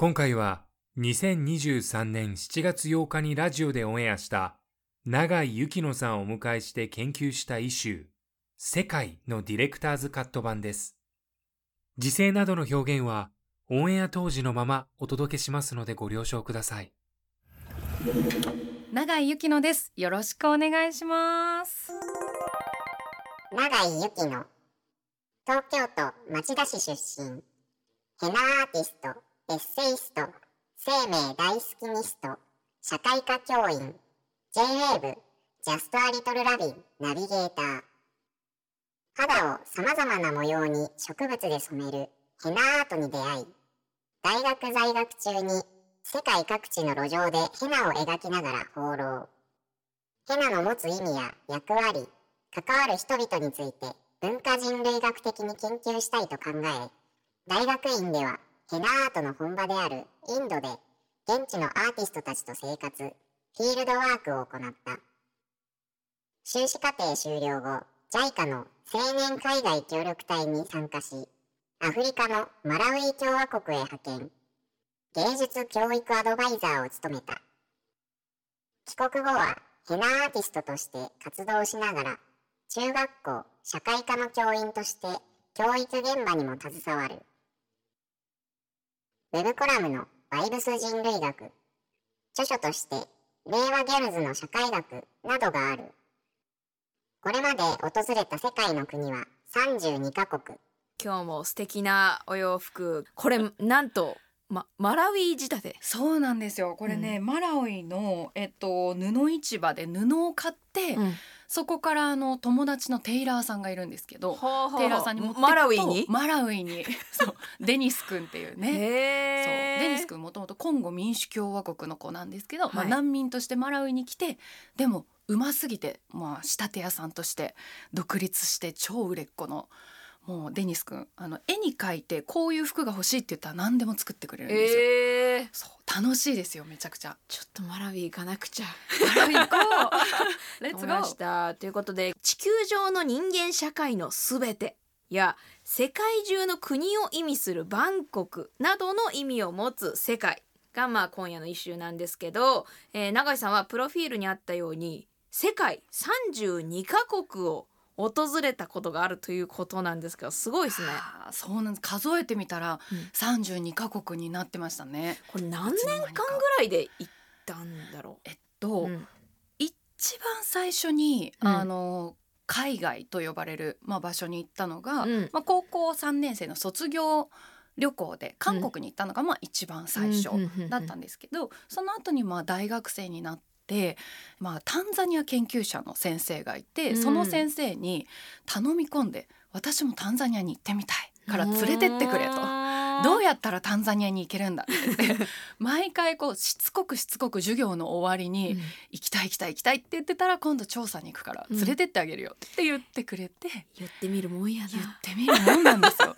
今回は2023年7月8日にラジオでオンエアした永井幸乃さんをお迎えして研究したイシュー世界のディレクターズカット版です。時勢などの表現はオンエア当時のままお届けしますのでご了承ください。永井ゆきのです。よろしくお願いします。永井由紀乃東京都町田市出身ヘナアーティストエッセイスト生命大好きミスト社会科教員 J-WAVE ジャストアリトルラビンナビゲーター。肌をさまざまな模様に植物で染めるヘナアートに出会い大学在学中に世界各地の路上でヘナを描きながら放浪。ヘナの持つ意味や役割関わる人々について文化人類学的に研究したいと考え大学院ではヘナアートの本場であるインドで現地のアーティストたちと生活フィールドワークを行った。修士課程終了後 JICA の青年海外協力隊に参加しアフリカのマラウイ共和国へ派遣。芸術教育アドバイザーを務めた。帰国後はヘナアーティストとして活動しながら中学校社会科の教員として教育現場にも携わる。ウェブコラムのバイブス人類学。著書として令和ギャルズの社会学などがある。これまで訪れた世界の国は32カ国。今日も素敵なお洋服。これなんと、ま、マラウィ仕立て。そうなんですよ。これね、マラウイのえっと布市場で布を買って、うんそこからあの友達のテイラーさんがいるんですけどテイラーさんに持ってくとマラウィに？マラウイに。そう。デニス君っていうね。そう。へデニス君もともとコンゴ民主共和国の子なんですけど、まあ、はい難民としてマラウイに来てでもうますぎて、まあ、仕立て屋さんとして独立して超売れっ子のもうデニス君あの絵に描いてこういう服が欲しいって言ったら何でも作ってくれるんですよ。えー、そう楽しいですよめちゃくちゃ。ちょっとマラウィ行かなくちゃマラウイ行こう レッツゴーたということで地球上の人間社会のすべてや世界中の国を意味するバンコクなどの意味を持つ世界がまあ今夜の一周なんですけど、えー、永井さんはプロフィールにあったように世界32カ国を訪れたことがあるということなんですけどすごいですね。そうなんです。数えてみたらうん。32カ国になってましたね。これ何年間ぐらいで行ったんだろえっと、う、うん。一番最初に、うん。あの海外と呼ばれる、まあ、場所に行ったのが、うん。まあ、高校3年生の卒業旅行で韓国に行ったのが、まあ、一番最初だったんですけど、その後にまあ大学生になって、まあ、タンザニア研究者の先生がいて、うん。その先生に頼み込んで私もタンザニアに行ってみたいから連れてってくれと。どうやったらタンザニアに行けるんだって。毎回こうしつこくしつこく授業の終わりに、うん。行きたい行きたい行きたいって言ってたら今度調査に行くからうん。連れてってあげるよって言ってくれて、言ってみるもんやな。言ってみるもんなんですよ。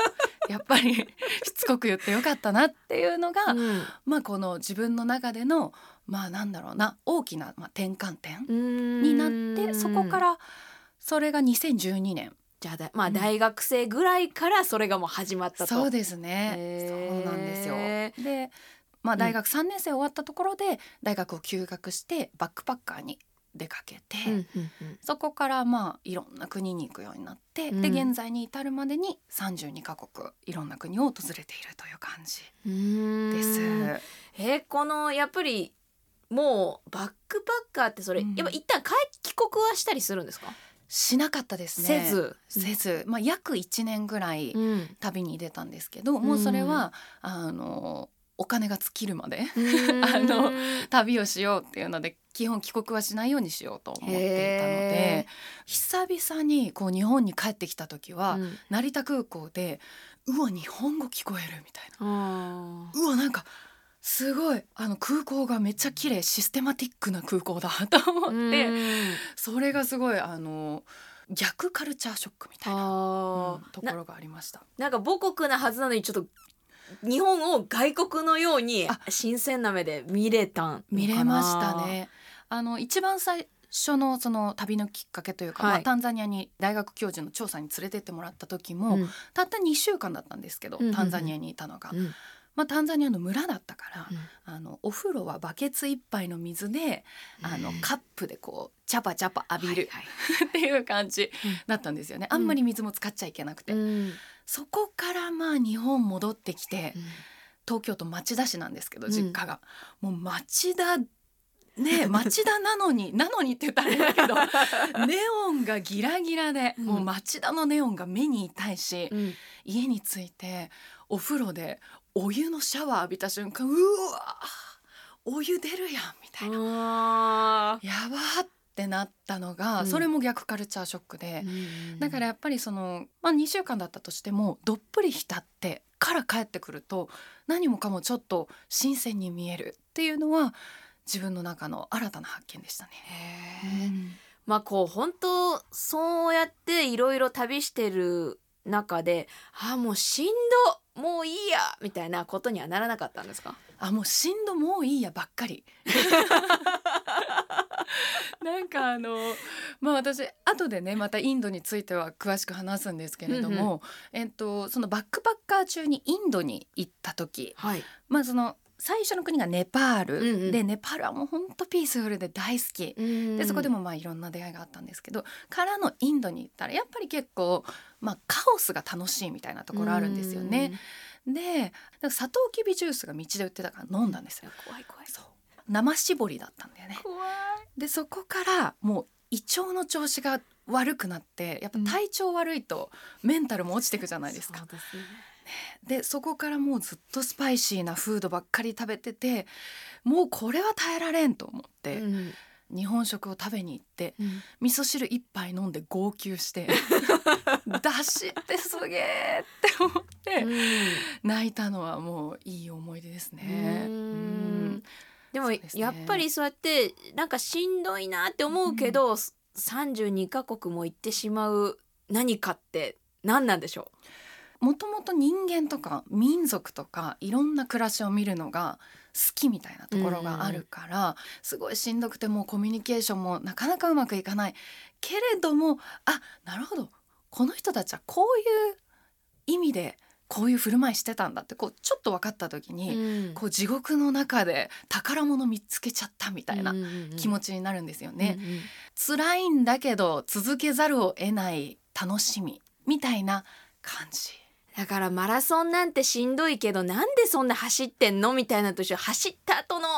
やっぱりしつこく言ってよかったなっていうのが、うん。まあこの自分の中でのまあなんだろうな大きなまあ転換点にになってそこからそれが2012年じゃあだまあうん。大学生ぐらいからそれがもう始まったと。そうですね、そうなんですよ。で、まあ、大学3年生終わったところで大学を休学してバックパッカーに出かけて、うんうんうん。そこからまあいろんな国に行くようになって、うん。で現在に至るまでに32カ国いろんな国を訪れているという感じです。えーこのやっぱりもうバックパッカーってそれ、うん。やっぱ一旦帰帰国はしたりするんですか、しなかったですね。せず。せず、まあ、約1年ぐらいうん。旅に出たんですけど、もうそれはあのお金が尽きるまで あの旅をしようっていうので基本帰国はしないようにしようと思っていたので久々にこう日本に帰ってきた時は、成田空港でうわ日本語聞こえるみたいな。うわなんかすごい。あの空港がめっちゃ綺麗システマティックな空港だと思って、それがすごいあの逆カルチャーショックみたいな、あうんとこなろがありました。なんか母国なはずなのにちょっと日本を外国のようにあ。新鮮な目で見れた見れましたね。あの一番最初のその旅のきっかけというか、はい。まあ、タンザニアに大学教授の調査に連れてってもらった時も、うん。たった2週間だったんですけど、タンザニアにいたのが、うんまあ、タンザニアの村だったから、うん。あのお風呂はバケツ一杯の水であのうんカップでこうチャパチャパ浴びるはいはい。っていう感じだったんですよね。あんまり水も使っちゃいけなくて、うん。そこからまあ日本戻ってきて、うん。東京都町田市なんですけどうん。実家が、もう町田ね 町田なのになのにって言ったらあれだけど ネオンがギラギラで、うん。もう町田のネオンが目に痛いし、うん。家に着いてお風呂でお湯のシャワー浴びた瞬間うわお湯出るやんみたいな、あやばーってなったのが、うん。それも逆カルチャーショックで、ーだからやっぱりその、まあ、2週間だったとしてもどっぷり浸ってから帰ってくると何もかもちょっと新鮮に見えるっていうのは自分の中の新たな発見でしたね。まあこう本当そうやっていろいろ旅してる中であーもうしんどもういいやみたいなことにはならなかったんですか？あもうしんどもういいやばっかり。なんかあのまあ私後でねまたインドについては詳しく話すんですけれども、えっとそのバックパッカー中にインドに行った時はい。まあその最初の国がネパール、うんうんでネパールはもうほんとピースフルで大好き。でそこでもまあいろんな出会いがあったんですけどからのインドに行ったらやっぱり結構、まあ、カオスが楽しいみたいなところあるんですよね。でなんかサトウキビジュースが道で売ってたから飲んだんですよ。怖い怖いそう生搾りだったんだよね。怖いでそこからもう胃腸の調子が悪くなってやっぱ体調悪いとメンタルも落ちていくじゃないですか。そうですねでそこからもうずっとスパイシーなフードばっかり食べててもうこれは耐えられんと思って、うん。日本食を食べに行ってうん。味噌汁一杯飲んで号泣して だしってすげえって思って泣いたのはもういい思い出ですね。うん。うん。でもやっぱりそうやってなんかしんどいなって思うけど、32カ国も行ってしまう何かって何なんでしょもともと人間とか民族とかいろんな暮らしを見るのが好きみたいなところがあるから、すごいしんどくてもうコミュニケーションもなかなかうまくいかないけれどもあなるほど。この人たちはこういう意味でこういう振る舞いしてたんだってこうちょっと分かった時う、に、こう地獄の中で宝物見つけちゃったみたいな気持ちちになるんですよね。辛いんだけど続けざるを得ない楽しみみたいな感じ。だからマラソンなんてしんどいけどなんでそんな走ってんのみたいなと一緒走った後の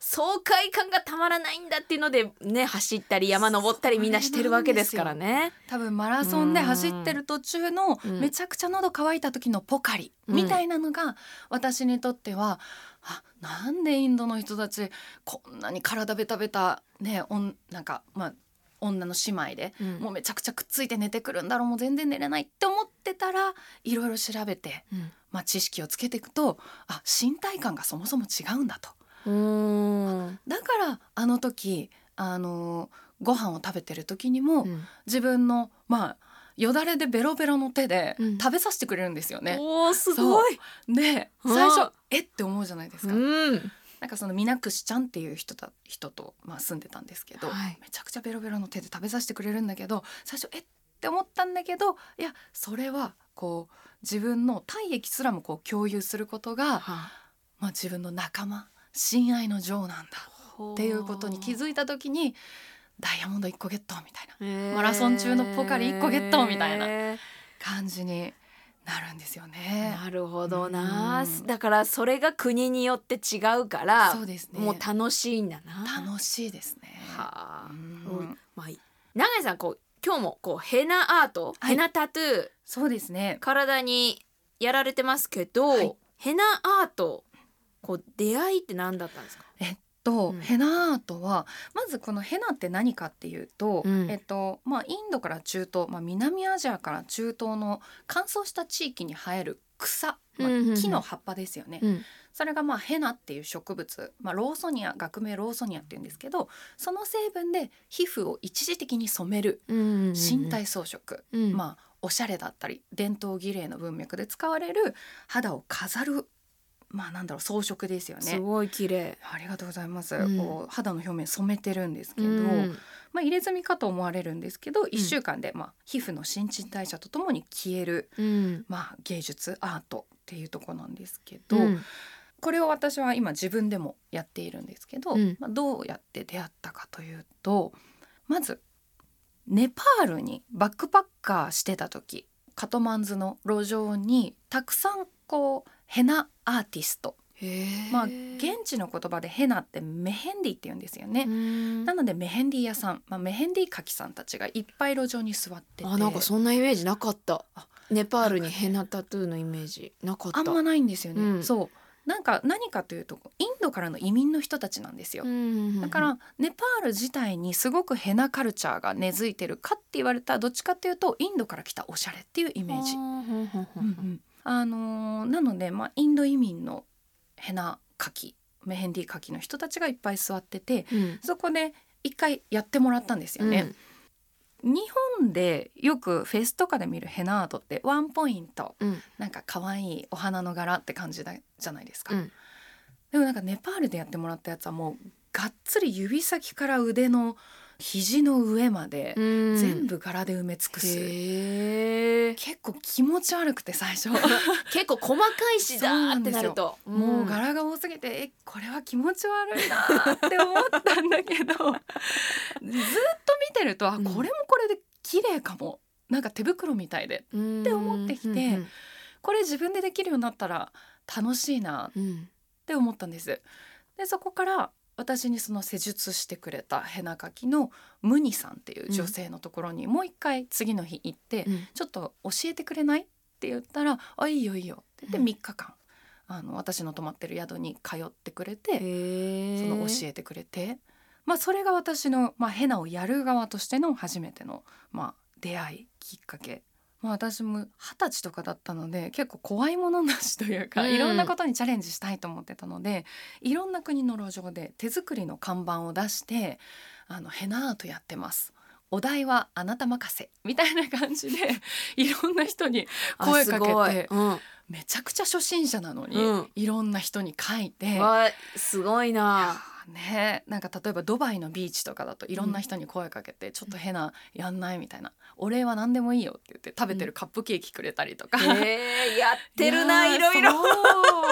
爽快感がたまらないんだっていうのでね走ったり山登ったりみんなしてるわけですからね。多分マラソンで走ってる途中のうんめちゃくちゃ喉乾いた時のポカリうんみたいなのが私にとっては、あなんでインドの人たちこんなに体ベタベタねおんなんかまあ女の姉妹で、うん。もうめちゃくちゃくっついて寝てくるんだろうもう全然寝れないって思ってたらいろいろ調べて、うん。まあ、知識をつけていくとあ身体感がそもそも違うんだと。うん。だからあの時あのご飯を食べてる時にも、うん。自分のまあよだれでベロベロの手でうん。食べさせてくれるんですよね。おーすごい。でうん。最初えって思うじゃないですか。うんなんかその水口ちゃんっていう人だ人とまあ住んでたんですけど、はい。めちゃくちゃベロベロの手で食べさせてくれるんだけど最初え？って思ったんだけどいやそれはこう自分の体液すらもこう共有することが、まあ、自分の仲間親愛の情なんだっていうことに気づいた時にダイヤモンド1個ゲットみたいな。マラソン中のポカリ一個ゲットみたいな感じになるんですよね。なるほどな。うん。だからそれが国によって違うからそうですね。もう楽しいんだな。楽しいですね。はあ、うん。うん。まあいい永井さんこう今日もこうヘナアート、はい。ヘナタトゥーそうですね。体にやられてますけど、はい。ヘナアートこう出会いって何だったんですか？えっと、うん。ヘナアートはまずこのヘナって何かっていうと、うん。えっとまあインドから中東、まあ南アジアから中東の乾燥した地域に生える草、まあうんうんうん。木の葉っぱですよね。うん。それがまあヘナっていう植物、まあローソニア学名ローソニアって言うんですけど、その成分で皮膚を一時的に染める身体装飾、うん。まあおしゃれだったり伝統儀礼の文脈で使われる肌を飾るまあなんだろう装飾ですよね。すごい綺麗。ありがとうございます。うん。こう肌の表面染めてるんですけど、うん。まあ入れ墨かと思われるんですけど、一週間でまあ皮膚の新陳代謝とともに消えるうん。まあ芸術アートっていうところなんですけど、うん。これを私は今自分でもやっているんですけど、うん。まあどうやって出会ったかというと、まずネパールにバックパッカーしてた時、カトマンズの路上にたくさんこうヘナアーティスト。まあ現地の言葉でヘナってメヘンディって言うんですよね。うん。なのでメヘンディ屋さん、まあ、メヘンディ描きさんたちがいっぱい路上に座ってて。あなんかそんなイメージなかった。あネパールにヘナタトゥーのイメージなかった。あんまないんですよね。うん。そう。なんか何かというとインドからの移民の人たちなんですよ。うんだからネパール自体にすごくヘナカルチャーが根付いてるかって言われたらどっちかっていうとインドから来たおしゃれっていうイメージ。うんうんあのーなので、まあ、インド移民のヘナ描きメヘンディ描きの人たちがいっぱい座っててうん。そこで一回やってもらったんですよね。日本でよくフェスとかで見るヘナアートってワンポイント。うん。なんか可愛いお花の柄って感じだじゃないですか、うん。でもなんかネパールでやってもらったやつはもうがっつり指先から腕の肘の上までうん。全部柄で埋め尽くす、へえ結構気持ち悪くて最初。結構細かいしだーってなると。もう柄が多すぎてえこれは気持ち悪いなって思ったんだけど。ずっと見てるとあうん。これもこれで綺麗かも。なんか手袋みたいで。って思ってきてこれ自分でできるようになったら楽しいなうんって思ったんです。でそこから私にその施術してくれたヘナ描きのムニさんっていう女性のところにもう一回次の日行って、うん。ちょっと教えてくれない？って言ったら「あいいよいいよ」って言ってうん。3日間、あの私の泊まってる宿に通ってくれて、その教えてくれて、まあ、それが私の、まあ、ヘナをやる側としての初めての、まあ、出会いきっかけ。まあ、私も二十歳とかだったので結構怖いものなしというか、うん。いろんなことにチャレンジしたいと思ってたのでいろんな国の路上で手作りの看板を出してあのヘナアートやってます。お題はあなた任せ。みたいな感じで いろんな人に声かけてうん。めちゃくちゃ初心者なのに、うん。いろんな人に書いて。わすごいな。ーね。なんか例えばドバイのビーチとかだといろんな人に声かけて、ちょっと変なやんないみたいな「お礼は何でもいいよ」って言って食べてるカップケーキくれたりとか。へえやってるな いろいろ。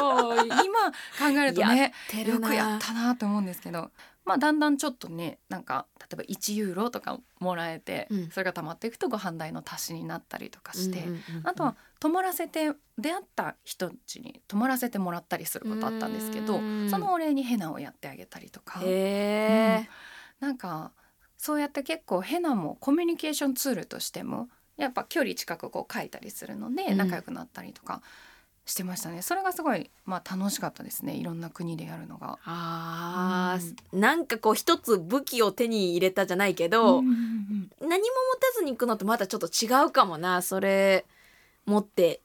今考えるとねよくやったなと思うんですけど。まあだんだんちょっとねなんか例えば1ユーロとかもらえて、うん。それが溜まっていくとご飯代の足しになったりとかして、うんうんうんうん。あとは泊まらせて出会った人たちに泊まらせてもらったりすることあったんですけどうん。そのお礼にヘナをやってあげたりとか。へえなんかそうやって結構ヘナもコミュニケーションツールとしてもやっぱ距離近くこう書いたりするのでうん。仲良くなったりとかしてましたね、それがすごい、まあ、楽しかったですね。いろんな国でやるのが。あー。なんかこう一つ武器を手に入れたじゃないけど、うんうんうん何も持たずに行くのとまたちょっと違うかもなそれ持って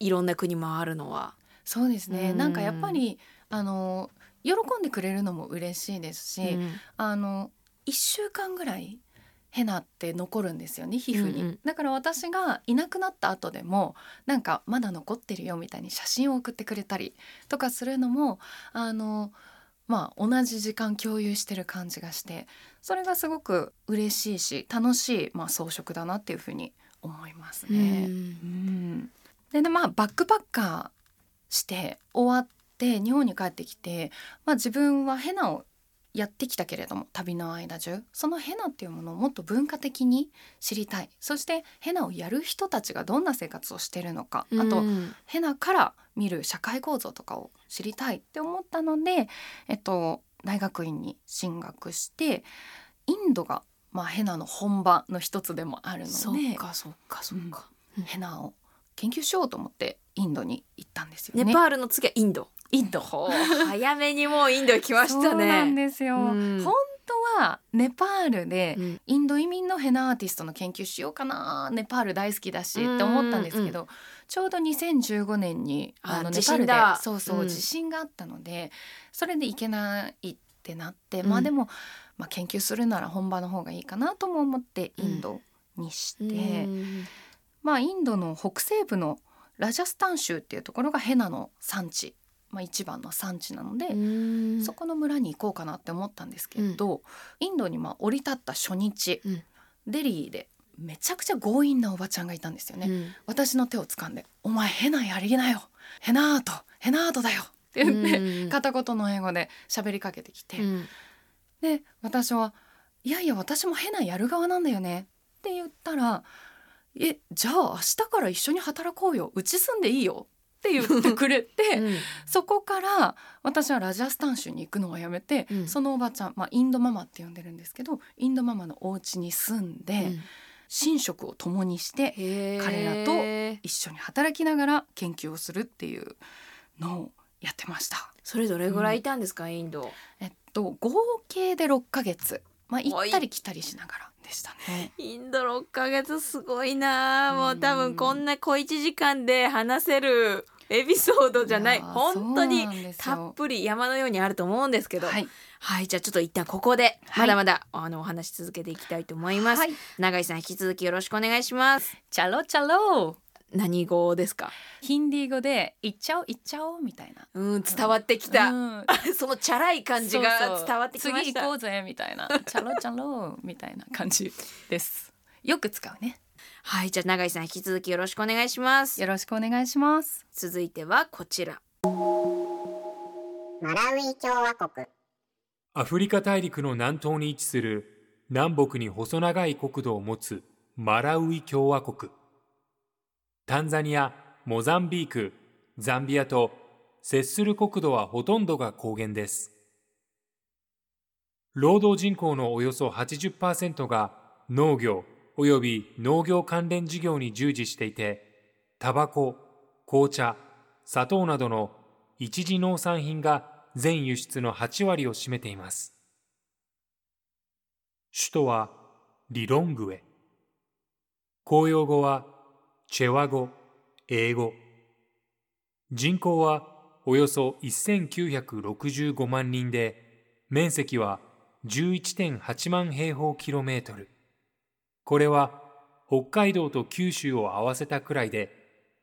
いろんな国回るのは。そうですね、うん。なんかやっぱりあの喜んでくれるのも嬉しいですし、うん。あの1週間ぐらいヘナって残るんですよね皮膚に、うんうん。だから私がいなくなった後でもなんかまだ残ってるよみたいに写真を送ってくれたりとかするのもあのまあ同じ時間共有してる感じがしてそれがすごく嬉しいし楽しい、まあ、装飾だなっていうふうに思いますね。うんででまあバックパッカーして終わって日本に帰ってきて、まあ、自分はヘナをやってきたけれども旅の間中。そのヘナっていうものをもっと文化的に知りたい。そしてヘナをやる人たちがどんな生活をしてるのか。あと、うんヘナから見る社会構造とかを知りたいって思ったので、えっと、大学院に進学してインドが、まあ、ヘナの本場の一つでもあるので。そうかそうかそうか、ヘナを研究しようと思ってインドに行ったんですよね。ネパールの次はインド。インド。早めにもうインド来ましたそうなんねですよ、うん。本当はネパールでうん。インド移民のヘナアーティストの研究しようかなネパール大好きだしって思ったんですけど、ちょうど2015年にああのネ地パールでそうそう、うん。地震があったのでそれで行けないってなって、うん。まあでも、まあ、研究するなら本場の方がいいかなとも思ってインドにして、うんまあインドの北西部のラジャスタン州っていうところがヘナの産地、まあ、一番の産地なので、うん。そこの村に行こうかなって思ったんですけど、インドにまあ降り立った初日、うん。デリーでめちゃくちゃ強引なおばちゃんがいたんですよね。うん。私の手を掴んで「お前ヘナやりなよ。ヘナアート。ヘナアートだよ」って言って、うん。片言の英語で喋りかけてきて、うん。で私は「いやいや私もヘナやる側なんだよね」って言ったら「えじゃあ明日から一緒に働こうよ。うち住んでいいよ」って言ってくれて、うん。そこから私はラジャスタン州に行くのをやめて、うん。そのおばちゃん、まあ、インドママって呼んでるんですけどインドママのお家に住んで、寝食を共にして彼らと一緒に働きながら研究をするっていうのをやってました。それどれぐらいいたんですか、インド。えっと合計で6ヶ月、まあ、行ったり来たりしながらでしたね。インド6ヶ月すごいなもううん多分こんな小1時間で話せるエピソードじゃない。本当にたよ。っぷり山のようにあると思うんですけど。はい、はいじゃあちょっと一旦ここではい。まだまだ、あのお話し続けていきたいと思います、はい、永井さん引き続きよろしくお願いします。チャロチャロ何語ですか？ヒンディー語で「行っちゃおう行っちゃおう」みたいな。うん伝わってきた、うん そのチャラい感じが伝わってきまそうそうした次行こうぜみたいな「チャロチャロ」みたいな感じです。よく使うね。はいじゃあ永井さん引き続きよろしくお願いしますよろしくお願いします。続いてはこちらマラウイ共和国アフリカ大陸の南東に位置する南北に細長い国土を持つマラウイ共和国。タンザニア、モザンビーク、ザンビアと接する国土はほとんどが高原です。労働人口のおよそ80%が農業及び農業関連事業に従事していて、タバコ、紅茶、砂糖などの一次農産品が全輸出の8割を占めています。首都はリロングエ。公用語はチェワ語、英語。人口はおよそ1965万人で、面積は11.8万平方キロメートル。これは北海道と九州を合わせたくらいで、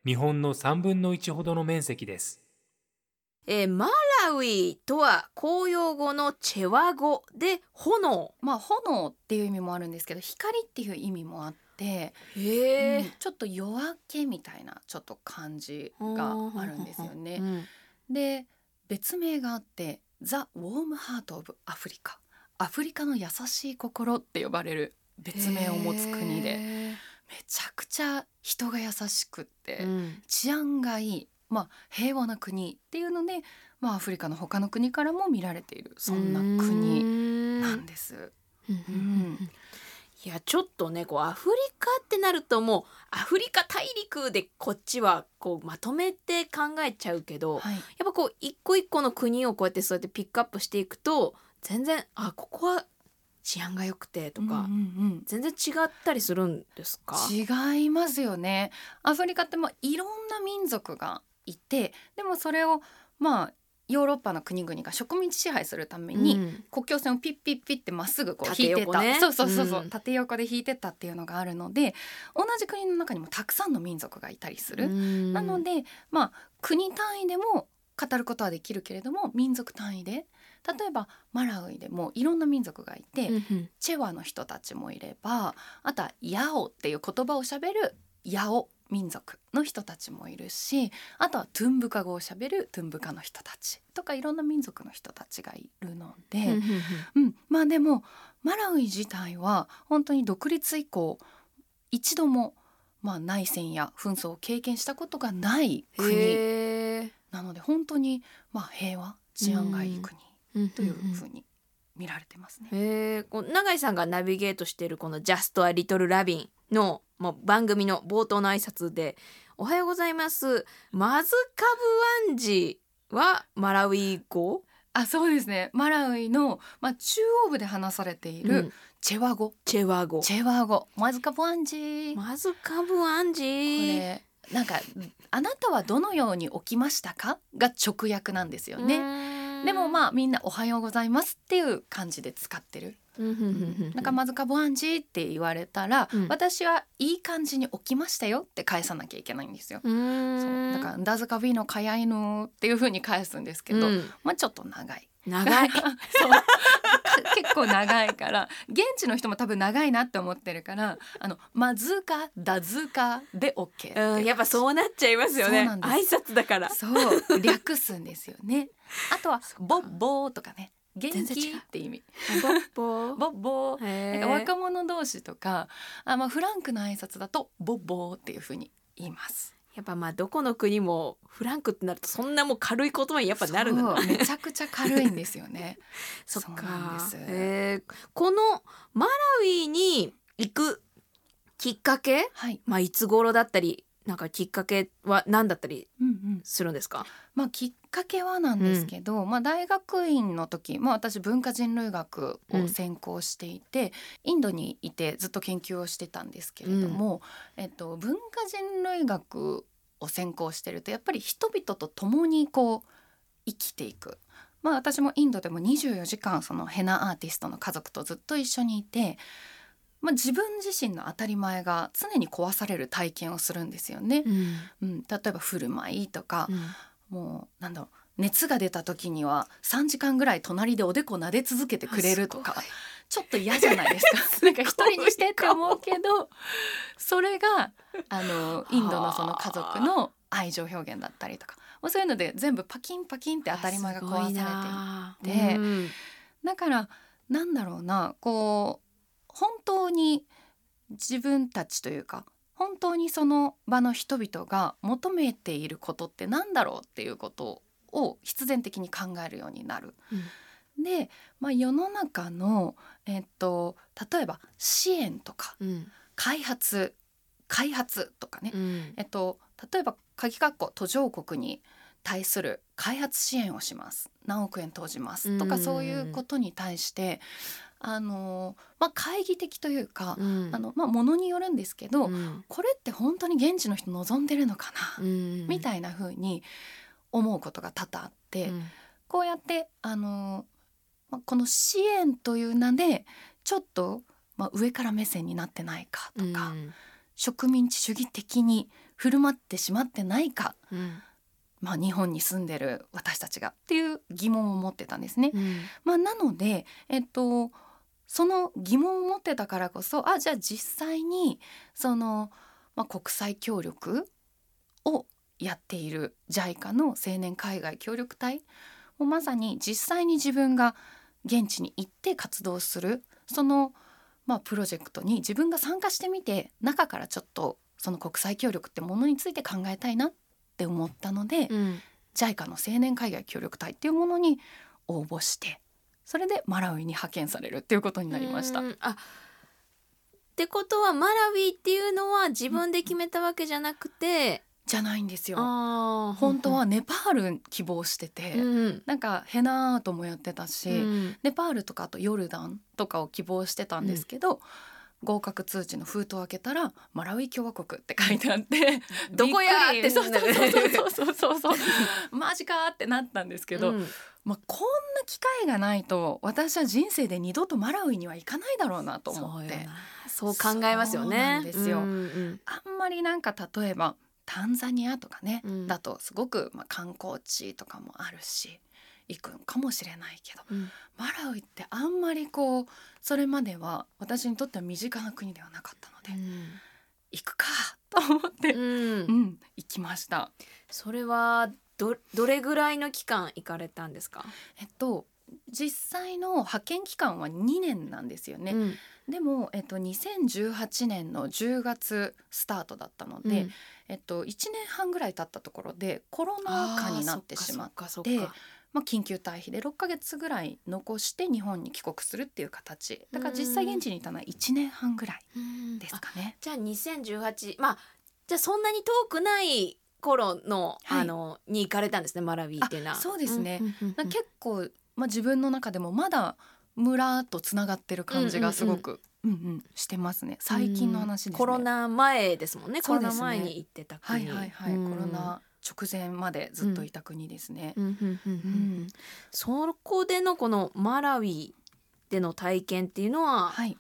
日本の3分の1ほどの面積です。えーマラウイとは公用語のチェワ語で炎。まあ炎っていう意味もあるんですけど光っていう意味もあって、へうんちょっと夜明けみたいなちょっと感じがあるんですよね。うんで別名があって「ザ・ウォーム・ハート・オブ・アフリカ」「アフリカの優しい心」って呼ばれる別名を持つ国でめちゃくちゃ人が優しくって、うん。治安がいい、まあ、平和な国っていうので、まあ、アフリカの他の国からも見られているそんな国なんです。うんうんいやちょっとねこうアフリカってなるともうアフリカ大陸でこっちはこうまとめて考えちゃうけど、はい。やっぱこう一個一個の国をこうやってそうやってピックアップしていくと全然あここは治安が良くてとか、うんうん全然違ったりするんですか？うん違いますよね。アフリカってまあいろんな民族がいてでもそれをまあヨーロッパの国々が植民地支配するために、うん。国境線をピッピッピッってまっすぐこう縦引いてた、そうそうそうそう、うん。縦横で引いてたっていうのがあるので同じ国の中にもたくさんの民族がいたりする、うん。なのでまあ国単位でも語ることはできるけれども民族単位で例えばマラウイでもいろんな民族がいて、チェワの人たちもいればあとはヤオっていう言葉をしゃべるヤオ民族の人たちもいるしあとはトゥンブカ語をしゃべるトゥンブカの人たちとかいろんな民族の人たちがいるので、うん、まあでもマラウイ自体は本当に独立以降一度もまあ内戦や紛争を経験したことがない国なので本当にまあ平和治安がいい国というふうに見られてますね。へえ、こう永井さんがナビゲートしているこの「Just a Little Lovin」のもう番組の冒頭の挨拶で「おはようございます。マズカブワンジはマラウイ語？あそうですねマラウイの、まあ、中央部で話されていうんるチェワ語、チェワ語。チェワ語マズカブワンジこマズカブワンジれなんか「あなたはどのように起きましたか?」が直訳なんですよね。ねでもまあみんな「おはようございます」っていう感じで使ってる。なんか「マズカブワンジ」って言われたら、うん私はいい感じに起きましたよって返さなきゃいけないんですよ。そうだから「ダズカビのかやいの」っていう風に返すんですけど、うんまあちょっと長い。長いそう 結構長いから現地の人も多分長いなって思ってるから「あのまずかだずか」で OK って。いううんやっぱそうなっちゃいますよね。そうなん挨拶だから。そう略すんですよね。あとは「そっか。ボッボー」とかね「元気」って意味。ボッボ「ボッボー」若者同士とかあ、まあ、フランクな挨拶だと「ボッボー」っていう風に言います。やっぱまあどこの国もフランクってなるとそんなもう軽い言葉にやっぱなるんだねめちゃくちゃ軽いんですよね。そっか。です。へーこのマラウイに行くきっかけ？はい、まあいつ頃だったりなんかきっかけは何だったりうんうん、するんですか？まあきっかけはなんですけど、まあ大学院の時、まあ私文化人類学を専攻していて、インドにいてずっと研究をしてたんですけれども、えっと文化人類学を専攻してるとやっぱり人々と共にこう生きていく。まあ私もインドでも24時間そのヘナアーティストの家族とずっと一緒にいて、まあ自分自身の当たり前が常に壊される体験をするんですよね。うん。うん、例えば振る舞いとか、もうなんだろう熱が出た時には3時間ぐらい隣でおでこ撫で続けてくれるとかちょっと嫌じゃないですか。なんか一人にしてって思うけどそれがあのインドのその家族の愛情表現だったりとかもうそういうので全部パキンパキンって当たり前が壊されていて。てだからなんだろうなこう本当に自分たちというか本当にその場の人々が求めていることってなんだろうっていうことを必然的に考えるようになる。で、まあ、世の中の、えっと、例えば支援とかうん。開発開発とかね、うん。えっと、例えば鍵括弧途上国に対する開発支援をします。何億円投じますとか、うん。そういうことに対してあの、まあ、懐疑的というか、うん。あのまあ、ものによるんですけど、うん。これって本当に現地の人望んでるのかな、うんみたいな風に思うことが多々あって、うん。こうやってあの、まあ、この支援という名でちょっと、まあ、上から目線になってないかとか。うん。植民地主義的に振る舞ってしまってないか、うん。まあ、日本に住んでる私たちがっていう疑問を持ってたんですね。うん。まあ、なので、えっと、その疑問を持ってたからこそあじゃあ実際にその、まあ、国際協力をやっている JICA の青年海外協力隊もうまさに実際に自分が現地に行って活動するその、まあ、プロジェクトに自分が参加してみて中からちょっとその国際協力ってものについて考えたいなって思ったので、うん。JICA の青年海外協力隊っていうものに応募してそれでマラウイに派遣されるっていうことになりました。う。んあってことはマラウイっていうのは自分で決めたわけじゃなくて、じゃないんですよ。本当はネパール希望してて、うんなんかヘナアートもやってたし、うんネパールとかあとヨルダンとかを希望してたんですけど、合格通知の封筒を開けたらマラウイ共和国って書いてあってどこやびってそうそうそうそうそうそう。マジかってなったんですけど、うん。まあ、こんな機会がないと私は人生で二度とマラウイには行かないだろうなと思って。そう考えますよね。そうなんですよ。うんうん。あんまりなんか例えばタンザニアとかね、うん。だとすごくまあ観光地とかもあるし行くんかもしれないけどうん。マラウイってあんまりこうそれまでは私にとっては身近な国ではなかったので、行くかと思って、うん。うん、行きました。それはどどれぐらいの期間行かれたんですか、えっと実際の派遣期間は2年なんですよね。うん。でも、えっと、2018年の10月スタートだったので、うん。えっと、1年半ぐらい経ったところでコロナ禍になってしまっあまあ、緊急退避で6ヶ月ぐらい残して日本に帰国するっていう形。だから実際現地にいたのは1年半ぐらいうんですかね。じゃあ2018まあじゃあそんなに遠くない頃の、はい。あのに行かれたんですねマラウィっていうのは。あそうですね。結構、まあ、自分の中でもまだ村とつながってる感じがすごく、うんうんしてますね。最近の話ですね。コロナ前ですもんね。コロナ前に行ってたはい国はいはい、うん。コロナ直前までずっといた国ですね。そこでのこのマラウィでの体験っていうのははい。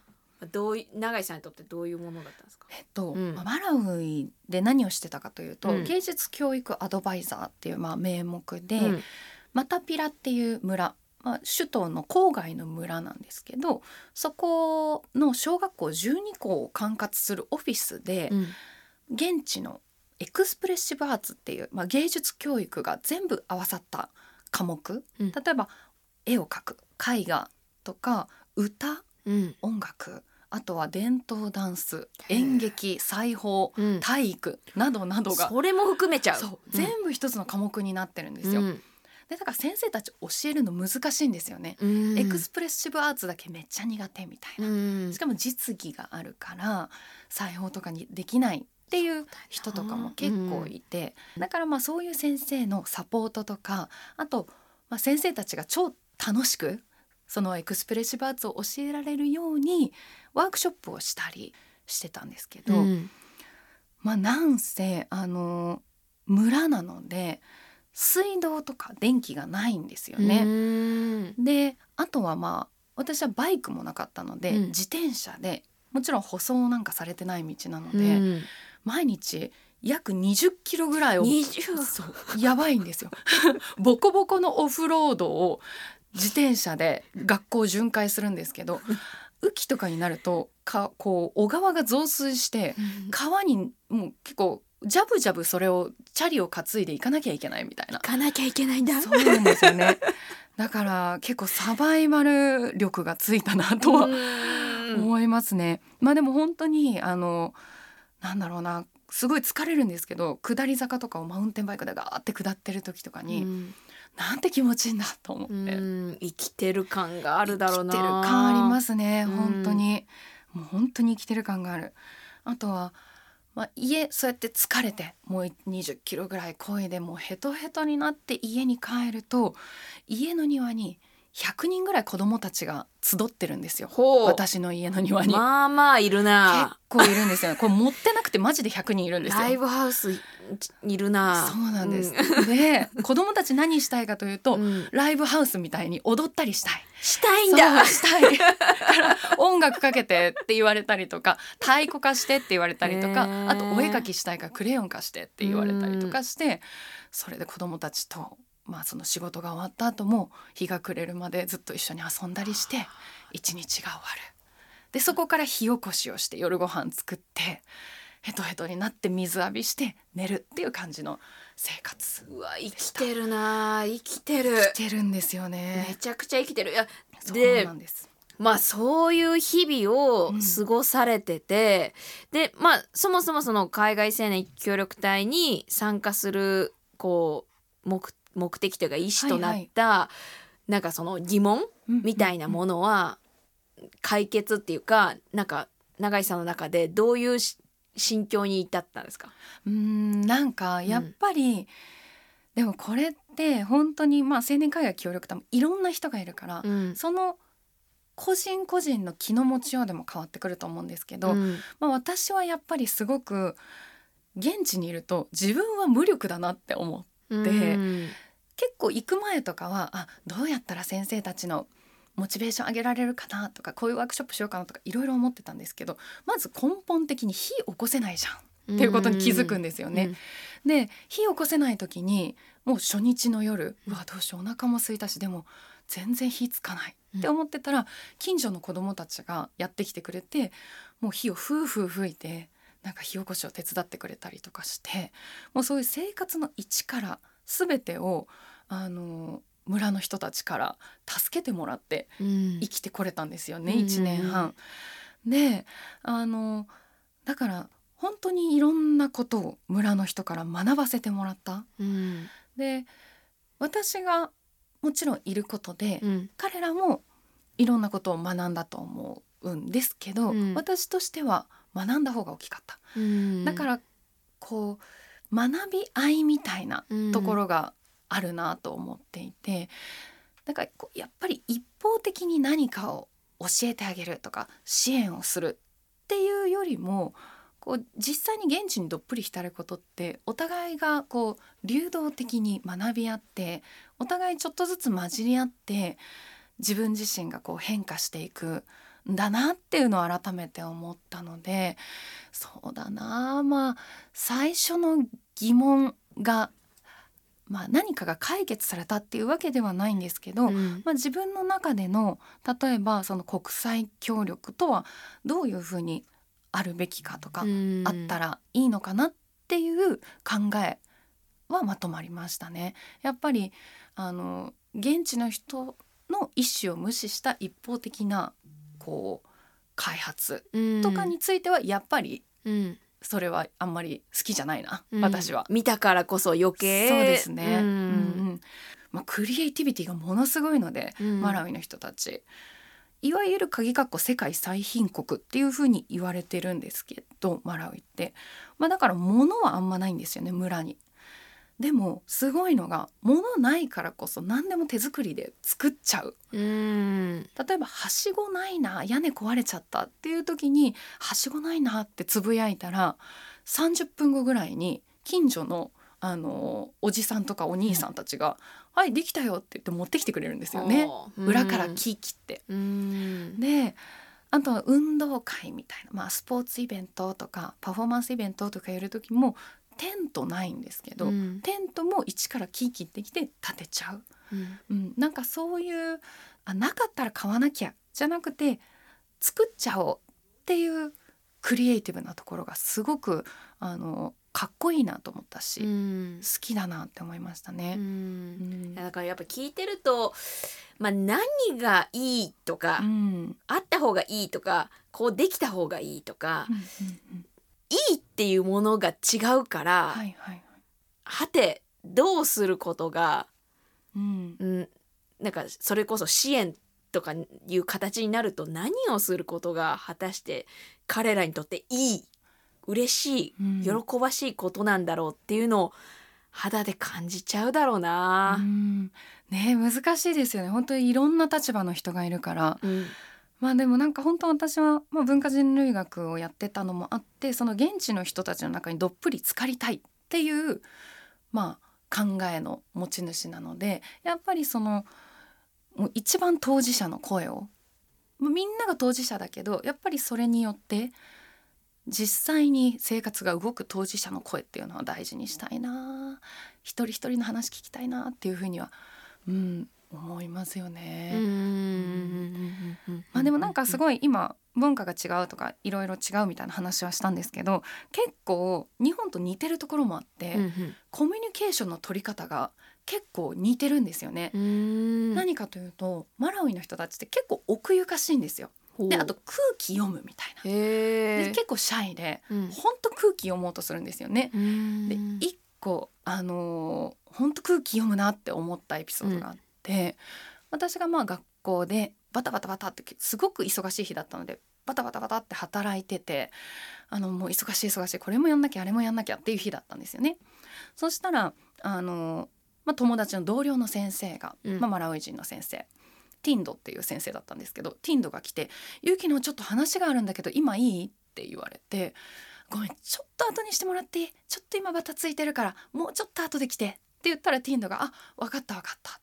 どうい永井さんにとってどういうものだったんですか？えっとうん。まあマラウイで何をしてたかというと、うん。芸術教育アドバイザーっていうまあ名目で、うん。マタピラっていう村、まあ、首都の郊外の村なんですけどそこの小学校12校を管轄するオフィスで、うん。現地のエクスプレッシブアーツっていう、まあ、芸術教育が全部合わさった科目、うん。例えば絵を描く絵画とか歌うん。音楽あとは伝統ダンス演劇裁縫うん。体育などなどが、それも含めちゃう。そう。全部一つの科目になってるんですよ。うん。でだから先生たち教えるの難しいんですよね。うん。エクスプレッシブアーツだけめっちゃ苦手みたいな。うん。しかも実技があるから裁縫とかにできないっていう人とかも結構いて、だからまあそういう先生のサポートとかあと、まあ、先生たちが超楽しくそのエクスプレッシブアーツを教えられるようにワークショップをしたりしてたんですけど、うん。まあなんせあの村なので水道とか電気がないんですよね。うん。であとはまあ私はバイクもなかったので、うん。自転車でもちろん舗装なんかされてない道なので、うん毎日約20キロぐらいを20そうやばいんですよ。ボコボコのオフロードを自転車で学校を巡回するんですけど雨季とかになるとかこう小川が増水して川にもう結構ジャブジャブそれをチャリを担いで行かなきゃいけないみたいな。行かなきゃいけないんだ。そうなんですよね。だから結構サバイバル力がついたなとはうん。思いますね。まあでも本当にあのなんだろうなすごい疲れるんですけど下り坂とかをマウンテンバイクでガーって下ってる時とかに、うん。なんて気持ちいいんだと思って、うん。生きてる感があるだろうな。生きてる感ありますねうん。本当に、もう本当に生きてる感がある。あとは、まあ、家そうやって疲れてもう20キロぐらい漕いでもうヘトヘトになって家に帰ると家の庭に100人ぐらい子供たちが集ってるんですよ。私の家の庭に、まあまあいる結な構いるんですよ。ねこれ持ってなくてマジで100人いるんですよ。ライブハウスいいるな。そうなんです、で子供たち何したいかというと、うん。ライブハウスみたいに踊ったりしたい。したいんだ。したい。から音楽かけてって言われたりとか太鼓貸してって言われたりとかあとお絵描きしたいからクレヨン貸してって言われたりとかしてそれで子供たちと、まあ、その仕事が終わった後も日が暮れるまでずっと一緒に遊んだりして一日が終わる。でそこから火起こしをして夜ご飯作ってヘトヘトになって水浴びして寝るっていう感じの生活うわ生きてるな生きてるしてるんですよめね。ちゃくちゃ生きてるいやそうでなんです。まあそういう日々をうん過ごされてて、でまあそもそもその海外青年協力隊に参加するこう目目的というか意思となった、なんかその疑問みたいなものは解決っていうかなんか永井さんの中でどういうし心境に至ったんですか、うーんなんかやっぱり、でもこれって本当にまあ青年海外協力隊もいろんな人がいるから、うん。その個人個人の気の持ちようでも変わってくると思うんですけど、うん。まあ、私はやっぱりすごく現地にいると自分は無力だなって思ううん結構行く前とかはあどうやったら先生たちのモチベーション上げられるかなとかこういうワークショップしようかなとかいろいろ思ってたんですけどまず根本的に火起こせないじゃん。っていうことに気づくんですよね。で火起こせない時にもう初日の夜うわどうしようお腹も空いたしでも全然火つかないって思ってたら近所の子供たちがやってきてくれてもう火をふうふう吹いてなんか火起こしを手伝ってくれたりとかしてもうそういう生活の一から全てをあの村の人たちから助けてもらってうん。生きてこれたんですよね、うん1年半。であのだから本当にいろんなことを村の人から学ばせてもらった。うん。で私がもちろんいることで、うん。彼らもいろんなことを学んだと思うんですけど、うん。私としては学んだ方が大きかった。うんだからこう学び合いみたいなところがあるなと思っていて、だからこうやっぱり一方的に何かを教えてあげるとか支援をするっていうよりもこう実際に現地にどっぷり浸ることってお互いがこう流動的に学び合ってお互いちょっとずつ混じり合って自分自身がこう変化していくんだなっていうのを改めて思ったのでそうだな。まあ最初の疑問が、まあ、何かが解決されたっていうわけではないんですけど、うん。まあ、自分の中での例えばその国際協力とはどういうふうにあるべきかとか、うん。あったらいいのかなっていう考えはまとまりましたね。やっぱりあの現地の人の意思を無視した一方的なこう開発とかについてはやっぱりうん。それはあんまり好きじゃないな、うん。私は。見たからこそ余計。そうですね、うん。うんうん。まあ、クリエイティビティがものすごいので、うん。マラウイの人たち。いわゆる鍵括弧世界最貧国っていうふうに言われてるんですけどマラウイって、まあ、だから物はあんまないんですよね村に。でもすごいのが物ないからこそ何でも手作りで作っちゃう。うん。例えばはしごないな屋根壊れちゃったっていう時にはしごないなってつぶやいたら30分後ぐらいに近所のあのおじさんとかお兄さんたちが「はいできたよ」って言って持ってきてくれるんですよね。裏から木切って。うん。であとは運動会みたいな、まあ、スポーツイベントとかパフォーマンスイベントとかやる時もテントないんですけど、うん。テントも一から木切ってきて建てちゃう。うん。うん、なんかそういうあなかったら買わなきゃじゃなくて作っちゃおうっていうクリエイティブなところがすごくあのかっこいいなと思ったし、う好んきだなって思いましたうね。うん。んだからやっぱ聞いてると、まあ、何がいいとか、うん。あった方がいいとかこうできた方がいいとか、うんうんいいっていうものが違うから、はいはいはいはてどうすることが、うん。うん、なんかそれこそ支援とかいう形になると何をすることが果たして彼らにとっていい嬉しいうん。喜ばしいことなんだろうっていうのを肌で感じちゃうだろうな。う。ん。ね難しいですよね。本当にいろんな立場の人がいるから。うんまあでもなんか本当私は、まあ、文化人類学をやってたのもあってその現地の人たちの中にどっぷり浸かりたいっていうまあ考えの持ち主なのでやっぱりそのもう一番当事者の声をもうみんなが当事者だけどやっぱりそれによって実際に生活が動く当事者の声っていうのは大事にしたいな一人一人の話聞きたいなっていうふうには、うん、思いますよね。まあでもなんかすごい今文化が違うとかいろいろ違うみたいな話はしたんですけど結構日本と似てるところもあって、コミュニケーションの取り方が結構似てるんですよね。何かというとマラウイの人たちって結構奥ゆかしいんですよ。であと空気読むみたいな。で結構シャイでうん本当空気読もうとするんですよね。で一個あのー本当空気読むなって思ったエピソードがあって、私がまあ学校でバタバタバタってすごく忙しい日だったのでバタバタバタって働いててあのもう忙しい忙しいこれもやんなきゃあれもやんなきゃっていう日だったんですよね。そしたらあのーまあ、友達の同僚の先生が、うんまあ、マラウイ人の先生ティンドっていう先生だったんですけどティンドが来て「ゆうきのちょっと話があるんだけど今いい?」って言われて「ごめんちょっと後にしてもらっていい？ちょっと今バタついてるからもうちょっと後で来て」って言ったらティンドが「あ分かった分かった」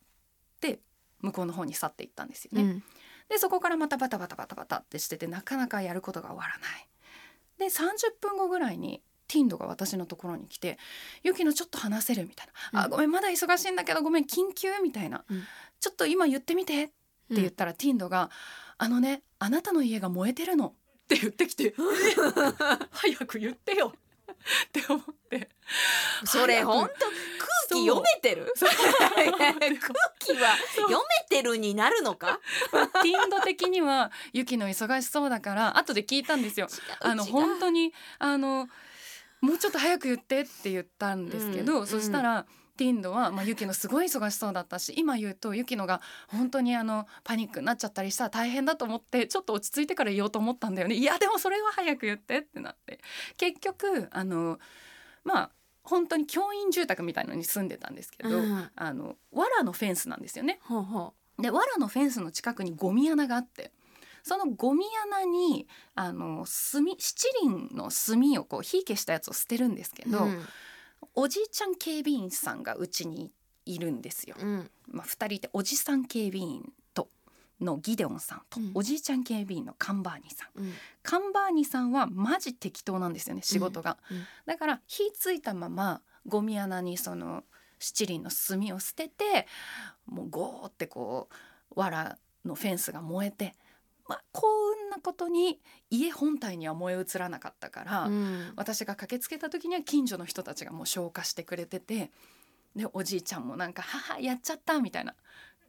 って向こうの方に去っていったんですよね。うんでそこからまたバタバタバタバタってしててなかなかやることが終わらない。で30分後ぐらいにティンドが私のところに来て「ゆきのちょっと話せる?」みたいな「あうんごめんまだ忙しいんだけどごめん緊急」みたいな、うんちょっと今言ってみて」って言ったら、ティンドが「あのねあなたの家が燃えてるの」って言ってきて 早く言ってよ って思って。それ本当空気読めてる？空気は読めてるになるのか？ティンド的にはユキの忙しそうだから後で聞いたんですよ。あの本当にあのもうちょっと早く言ってって言ったんですけど、うん。そしたら、ティンドは、まあ、ユキのすごい忙しそうだったし今言うとユキのが本当にあのパニックになっちゃったりしたら大変だと思ってちょっと落ち着いてから言おうと思ったんだよね。いやでもそれは早く言ってってなって。結局あのまあ本当に教員住宅みたいのに住んでたんですけど、うん。あの藁のフェンスなんですよね。ほうほで藁のフェンスの近くにゴミ穴があってそのゴミ穴にあの炭七輪の炭をこう火消したやつを捨てるんですけど、うんおじいちゃん警備員さんがうちにいるんですよ。うん。まあ、2人いておじさん警備員とのギデオンさんと、うん。おじいちゃん警備員のカンバーニさん。うん。カンバーニさんはマジ適当なんですよね仕事が、だから火ついたままゴミ穴にその七輪の炭を捨ててもうゴーってこう藁のフェンスが燃えて、まあ、幸運なことに家本体には燃え移らなかったから、うん。私が駆けつけた時には近所の人たちがもう消火してくれててでおじいちゃんもなんか「母やっちゃった」みたいな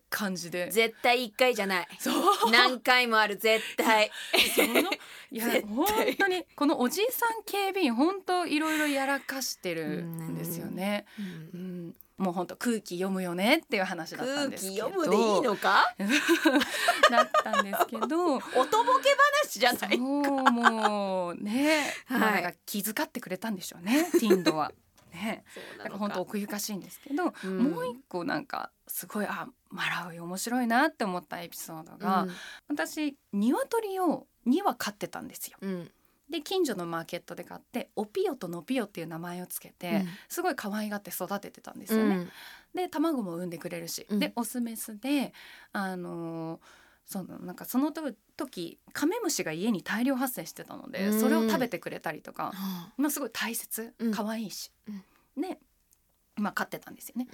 感じで。絶対一回じゃない。そう。何回もある絶対。その いや本当にこのおじいさん警備員本当いろいろやらかしてるんですよね。うん、もう本当空気読むよねっていう話だった空んですけど。気読むでいいのか？だったんですけど。おとぼけ話じゃないそうもうね、はい。まあなんか気遣ってくれたんでしょうねティンドは。ね、そうだか。ら本当奥ゆかしいんですけど、うん。もう一個なんかすごいあマラウイ面白いなって思ったエピソードが、私鶏を2羽飼ってたんですよ。うんで近所のマーケットで買ってオピオとノピオっていう名前をつけて、うん。すごい可愛がって育ててたんですうよね。ん。で卵も産んでくれるし、うん。でオスメスであのーそのなんかその時カメムシが家に大量発生してたので、うん。それを食べてくれたりとか、はまあ、すごい大切うん。可愛いし、で、まあ、飼ってたんですよね。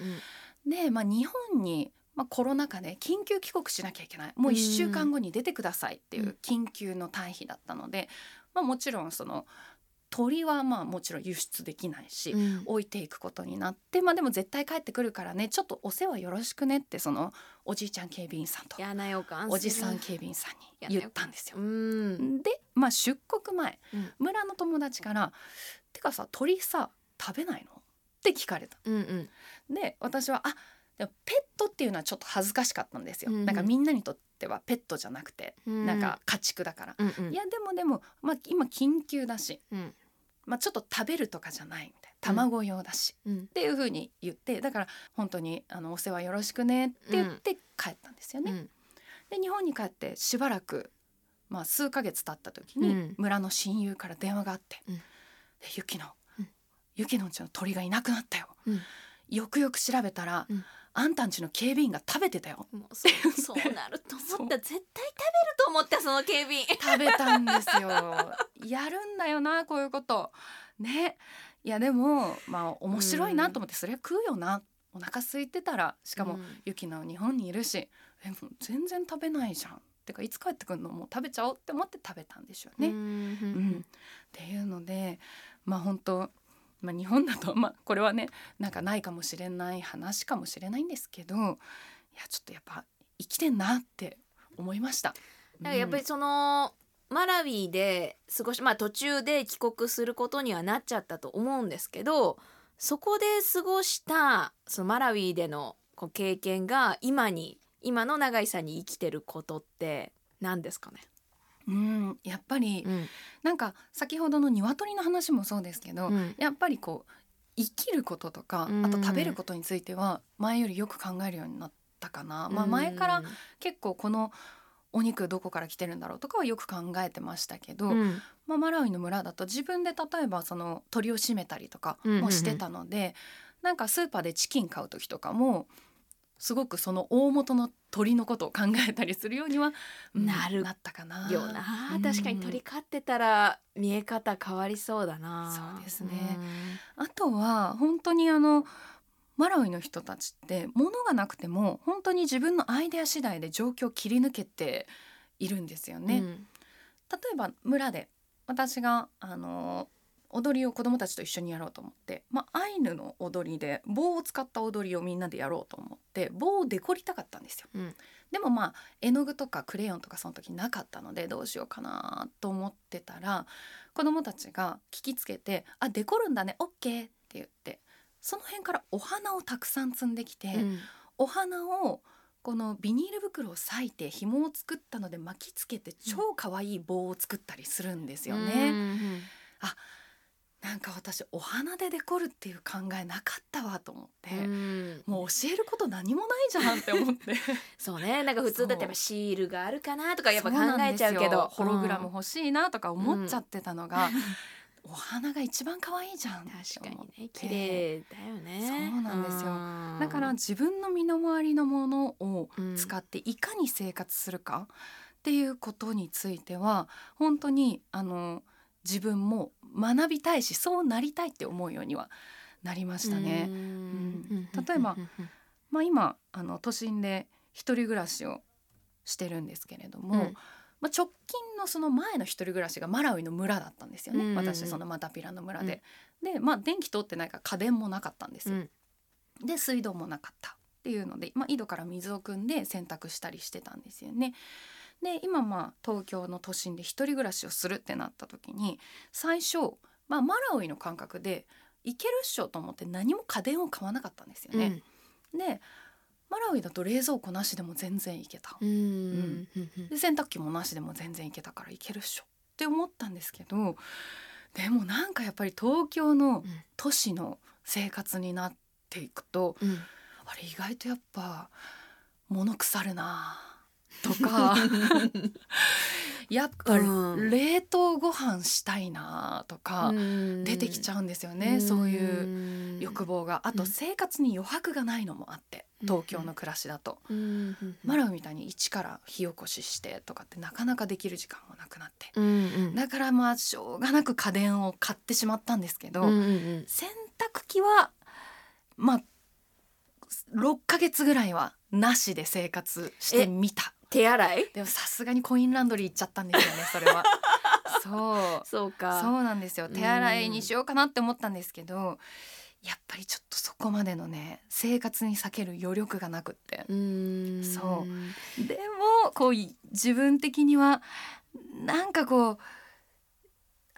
で、まあ、日本に、まあ、コロナ禍で緊急帰国しなきゃいけない。もう1週間後に出てくださいっていううん。緊急の退避だったので、まあ、もちろんその鳥はまあもちろん輸出できないし、うん置いていくことになって、まあ、でも絶対帰ってくるからねちょっとお世話よろしくねってそのおじいちゃん警備員さんとおじさん警備員さんに言ったんですよう。んで、まあ、出国前、うん村の友達から「てかさ鳥さ食べないの?」って聞かれた。うんうんで私はあペットっていうのはちょっと恥ずかしかったんですよ。うんうんなんかみんなにとってはペットじゃなくて、うんなんか家畜だから。うんうんいやでもでも、まあ、今緊急だし、うんまあ、ちょっと食べるとかじゃないみたいな卵用だし、うんっていうふうに言ってだから本当にあのお世話よろしくねって言って帰ったんですよね。うんで日本に帰ってしばらく、まあ、数ヶ月経った時に、村の親友から電話があってうん「でゆきの、うんのうちの鳥がいなくなったよ」うんよくよく調べたら、うあんたんちの警備員が食べてたよ。もうそうそうなると思った。絶対食べると思ったその警備員。食べたんですよ。やるんだよなこういうこと。ね。いやでもまあ面白いなと思って、それは食うよな。お腹空いてたら。しかも、うん。ゆきの日本にいるし。えもう全然食べないじゃん。てかいつ帰ってくるの？もう食べちゃおうって思って食べたんでしょうね。ううんん。っていうのでまあ本当まあ、日本だと、まあ、これはねなんかないかもしれない話かもしれないんですけどいやちょっとやっぱ生きてんなって思いました。だからやっぱりその、マラウィで過ごしまあ途中で帰国することにはなっちゃったと思うんですけどそこで過ごしたそのマラウィでのこう経験が今に今の永井さんに生きてることって何ですかね、うん、やっぱり、うん。なんか先ほどの鶏の話もそうですけど、うん。やっぱりこう生きることとか、うん。あと食べることについては前よりよく考えるようになったかな。まあ、前から結構このお肉どこから来てるんだろうとかはよく考えてましたけど、うん。まあ、マラウイの村だと自分で例えばその鳥を締めたりとかもしてたので、なんかスーパーでチキン買う時とかもすごくその大元の鳥のことを考えたりするようには、うんなるなったかな。よな。うん。確かに鳥飼ってたら見え方変わりそうだな。そうですね。あとは本当にあのマラウイの人たちって物がなくても本当に自分のアイデア次第で状況を切り抜けているんですようん。ね。例えば村で私があの踊りを子どもたちと一緒にやろうと思って、まあ、アイヌの踊りで棒を使った踊りをみんなでやろうと思って棒をデコりたかったんですよ。うんでもまあ絵の具とかクレヨンとかその時なかったのでどうしようかなと思ってたら子どもたちが聞きつけて「あデコるんだね OK」って言ってその辺からお花をたくさん積んできて、うんお花をこのビニール袋を裂いて紐を作ったので巻きつけて超可愛い棒を作ったりするんですよね。うんなんか私お花でデコるっていう考えなかったわと思って、うん。もう教えること何もないじゃんって思って。そうね。なんか普通だってやっぱシールがあるかなとかやっぱ考えちゃうけど。ホログラム欲しいなとか思っちゃってたのが、お花が一番可愛いじゃん確かにね。綺麗だよね。そうなんですよ。よだから自分の身の回りのものをうん。使っていかに生活するかっていうことについては本当にあの自分も学びたいしそうなりたいって思うようにはなりましたね。うん例えばまあ、今あの都心で一人暮らしをしてるんですけれども、うんまあ、直近のその前の一人暮らしがマラウイの村だったんですよね、うんうんうん私そのマタピラの村で。でまあ電気通ってないから家電もなかったんですよ。うんで水道もなかったっていうので、まあ、井戸から水を汲んで洗濯したりしてたんですよね。で今まあ東京の都心で一人暮らしをするってなった時に最初、まあ、マラウイの感覚でいけるっしょと思って何も家電を買わなかったんですよね。でマラウイだと冷蔵庫なしでも全然いけた。うん。うん。うん。で洗濯機もなしでも全然いけたからいけるっしょ。って思ったんですけどでもなんかやっぱり東京の都市の生活になっていくと、うん。あれ意外とやっぱ物腐るなとか。やっぱうん。冷凍ご飯したいなとか出てきちゃうんですよね、そういう欲望が。あとうん。生活に余白がないのもあってうん。東京の暮らしだと、うん。マラウみたいに一から火起こししてとかってなかなかできる時間もなくなって。うん。うん。だからまあしょうがなく家電を買ってしまったんですけど、うん。うん。洗濯機はまあ6ヶ月ぐらいはなしで生活してみた手洗い？でもさすがにコインランドリー行っちゃったんですよねそれは。そう。そうか。そうなんですよ。うん。手洗いにしようかなって思ったんですけどやっぱりちょっとそこまでのね生活に避ける余力がなくって。うん。そう。でもこうい自分的にはなんかこう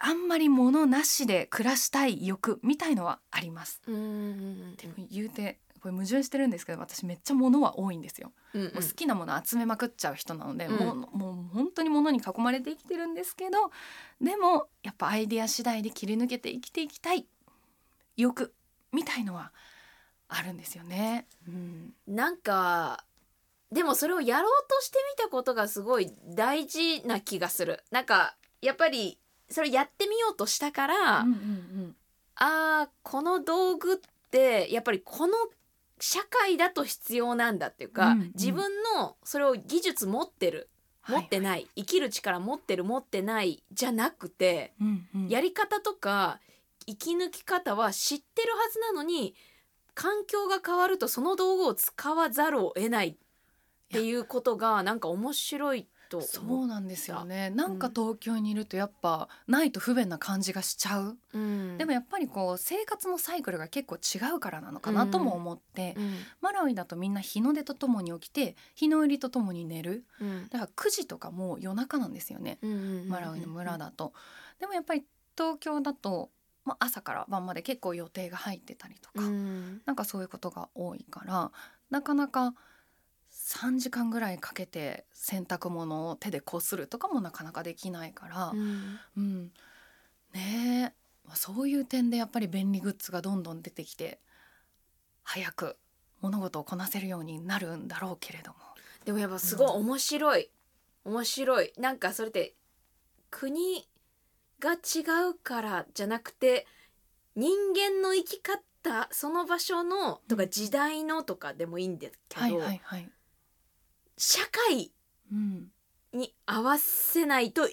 あんまり物なしで暮らしたい欲みたいのはあります。でも言うてこれ矛盾してるんですけど私めっちゃ物は多いんですよ。うんもう好きなもの集めまくっちゃう人なので、うんもうもう本当に物に囲まれて生きてるんですけどでもやっぱアイデア次第で切り抜けて生きていきたい欲みたいのはあるんですよね。うん、なんかでもそれをやろうとしてみたことがすごい大事な気がする。なんかやっぱりそれやってみようとしたから、うんうん。あーこの道具ってやっぱりこの社会だと必要なんだっていうか、うんうん。自分のそれを技術持ってるうん持ってない、生きる力持ってる持ってないじゃなくて、うんうん。やり方とか生き抜き方は知ってるはずなのに環境が変わるとその道具を使わざるを得ないっていうことがなんか面白いとそ思うなんですよね。なんか東京にいるとやっぱないと不便な感じがしちゃう、う、うん。でもやっぱりこう生活のサイクルが結構違うからなのかなとも思って、うん。マラウイだとみんな日の出とともに起きて日の入りとともに寝る。うん。だから9時とかもう夜中なんですよね、うん。マラウイの村だと。でもやっぱり東京だと、まあ、朝から晩まで結構予定が入ってたりとか、うん。なんかそういうことが多いからなかなか3時間ぐらいかけて洗濯物を手でこするとかもなかなかできないから、うん。うん。ねそういう点でやっぱり便利グッズがどんどん出てきて早く物事をこなせるようになるんだろうけれども。でもやっぱすごい面白い、面白い。なんかそれって国が違うからじゃなくて人間の生き方その場所のとか時代のとかでもいいんですけど、はいはいはい。社会うん、に合わせないと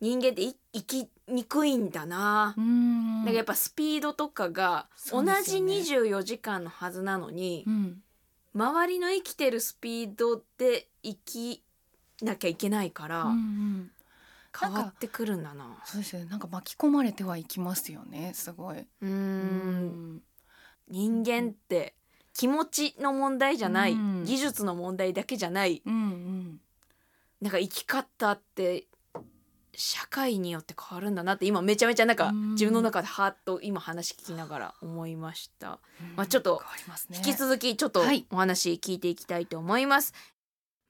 人間ってい生きにくいんだな。うん。なん。かやっぱスピードとかがそ同じうですよね。24時間のはずなのに、うん。周りの生きてるスピードで生きなきゃいけないから、うんうん。変わってくるんだな。そうですよね。なんか巻き込まれてはいきますよね。すごい。ううん。人間って気持ちの問題じゃない、うん。技術の問題だけじゃないうんうん。なんか生き方って社会によって変わるんだなって今めちゃめちゃなんかうん。自分の中でハーッと今話聞きながら思いました、まあちょっと引き続きちょっとはい。お話聞いていきたいと思います、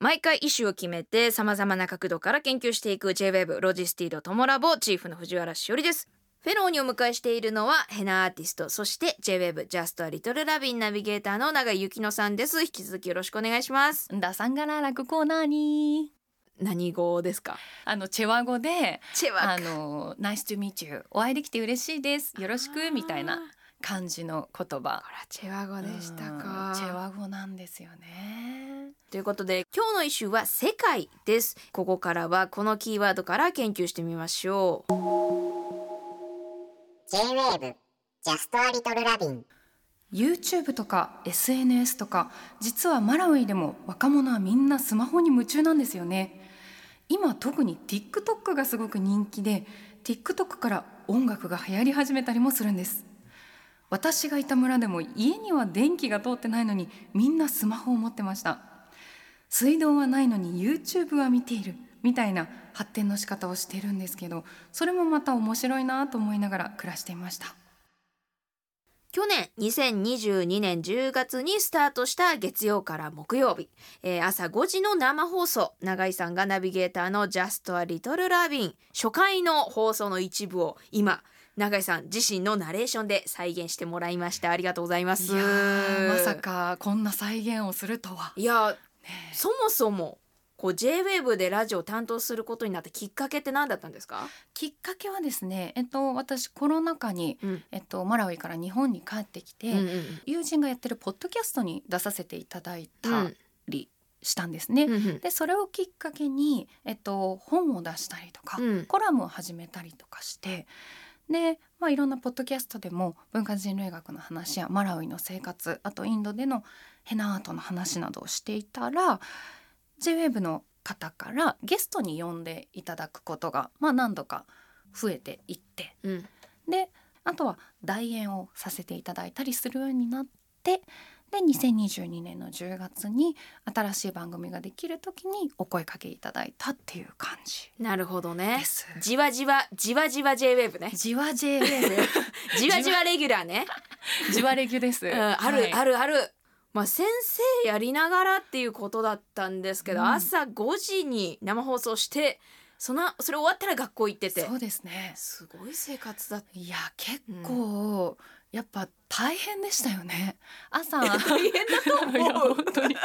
毎回イシューを決めてさまざまな角度から研究していく JWEB ロジスティードトモラボチーフの藤原しおりですフェローにお迎えしているのはヘナアーティストそして JWEB ジャストアリトルラビンナビゲーターの長井優希乃さんです。引き続きよろしくお願いします。 Ndasangalala kukuonani。何語ですか？あのチェワ語でチェワ。あのナイス to meet you お会いできて嬉しいです。よろしくみたいな感じの言葉。これはチェワ語でしたか。うんチェワ語なんですよね。ということで今日のイシュは世界です。ここからはこのキーワードから研究してみましょう J-Wave ジャストアリトルラビン YouTube とか SNS とか実はマラウイでも若者はみんなスマホに夢中なんですよね。今特に TikTok がすごく人気で TikTok から音楽が流行り始めたりもするんです。私がいた村でも家には電気が通ってないのにみんなスマホを持ってました。水道はないのに YouTube は見ている。みたいな発展の仕方をしているんですけどそれもまた面白いなと思いながら暮らしていました。去年2022年10月にスタートした月曜から木曜日、えー朝5時の生放送永井さんがナビゲーターの「ジャスト・ア・リトル・ラビン」初回の放送の一部を今永井さん自身のナレーションで再現してもらいました。ありがとうございます。いやーまさかこんな再現をするとは。いやねそもそもこう J-WAVE でラジオを担当することになったきっかけって何だったんですか、きっかけはですね、えっと、私コロナ禍に、うん。えっと、マラウイから日本に帰ってきて、うんうん友人がやってるポッドキャストに出させていただいたうんりしたんですね。うんうん。でそれをきっかけに、えっと、本を出したりとか、うん。コラムを始めたりとかしてで、まあ、いろんなポッドキャストでも文化人類学の話やマラウイの生活あとインドでのヘナアートの話などをしていたら JWAVE の方からゲストに呼んでいただくことが、まあ、何度か増えていってうん。であとは代演をさせていただいたりするようになってで2022年の10月に新しい番組ができる時にお声かけいただいたっていう感じなるほどね。じわじわじわじわ J-WAVE ね。じわ JWAVE じわじわレギュラーね。じわレギュです。うん、ある、はい。あるあるまあ先生やりながらっていうことだったんですけど、うん。朝5時に生放送してそのそれ終わったら学校行ってて。そうですね。すごい生活だった。いや結構、やっぱ大変でしたよね。朝大変だと思う。本当に。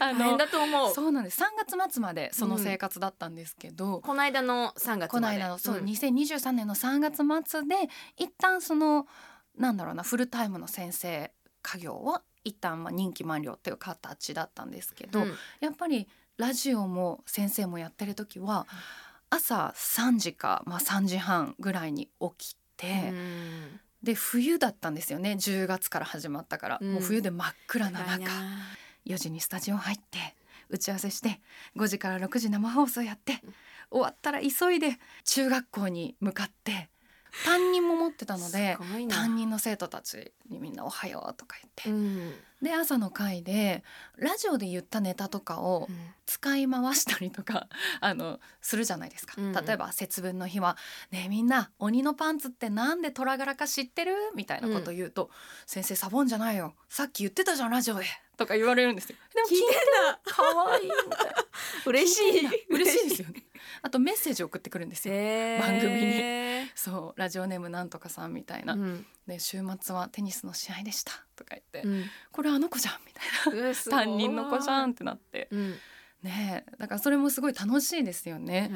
あ 大変だと思う。そうなんです。3月末までその生活だったんですけど、この間の3月まで。この間のそう、ん2023年の3月末で一旦そのなんだろうなフルタイムの先生家業は一旦まあ任期満了っていう形だったんですけど、うん。やっぱりラジオも先生もやってる時は朝3時か、まあ、3時半ぐらいに起きて、うん。で冬だったんですよね。10月から始まったから、うん。もう冬で真っ暗な中な。4時にスタジオ入って打ち合わせして5時から6時生放送やって終わったら急いで中学校に向かって担任も持ってたので担任の生徒たちにみんな「おはよう」とか言って、うん。で朝の会でラジオで言ったネタとかを使い回したりとか あのするじゃないですか、うん。うん例えば節分の日は「ねえみんな鬼のパンツってなんで虎柄か知ってる?」みたいなことを言うと「先生サボンじゃないよ。さっき言ってたじゃんラジオで」とか言われるんですよ。でも聞いてたかわいいみたいな。嬉しい。嬉しいですよね。あとメッセージ送ってくるんですよ。番組に そうラジオネームなんとかさんみたいな、うん。で週末はテニスの試合でした。とか言って、うん。これあの子じゃんみたいな。担任の子じゃんってなって。うん。ねえだからそれもすごい楽しいですよね、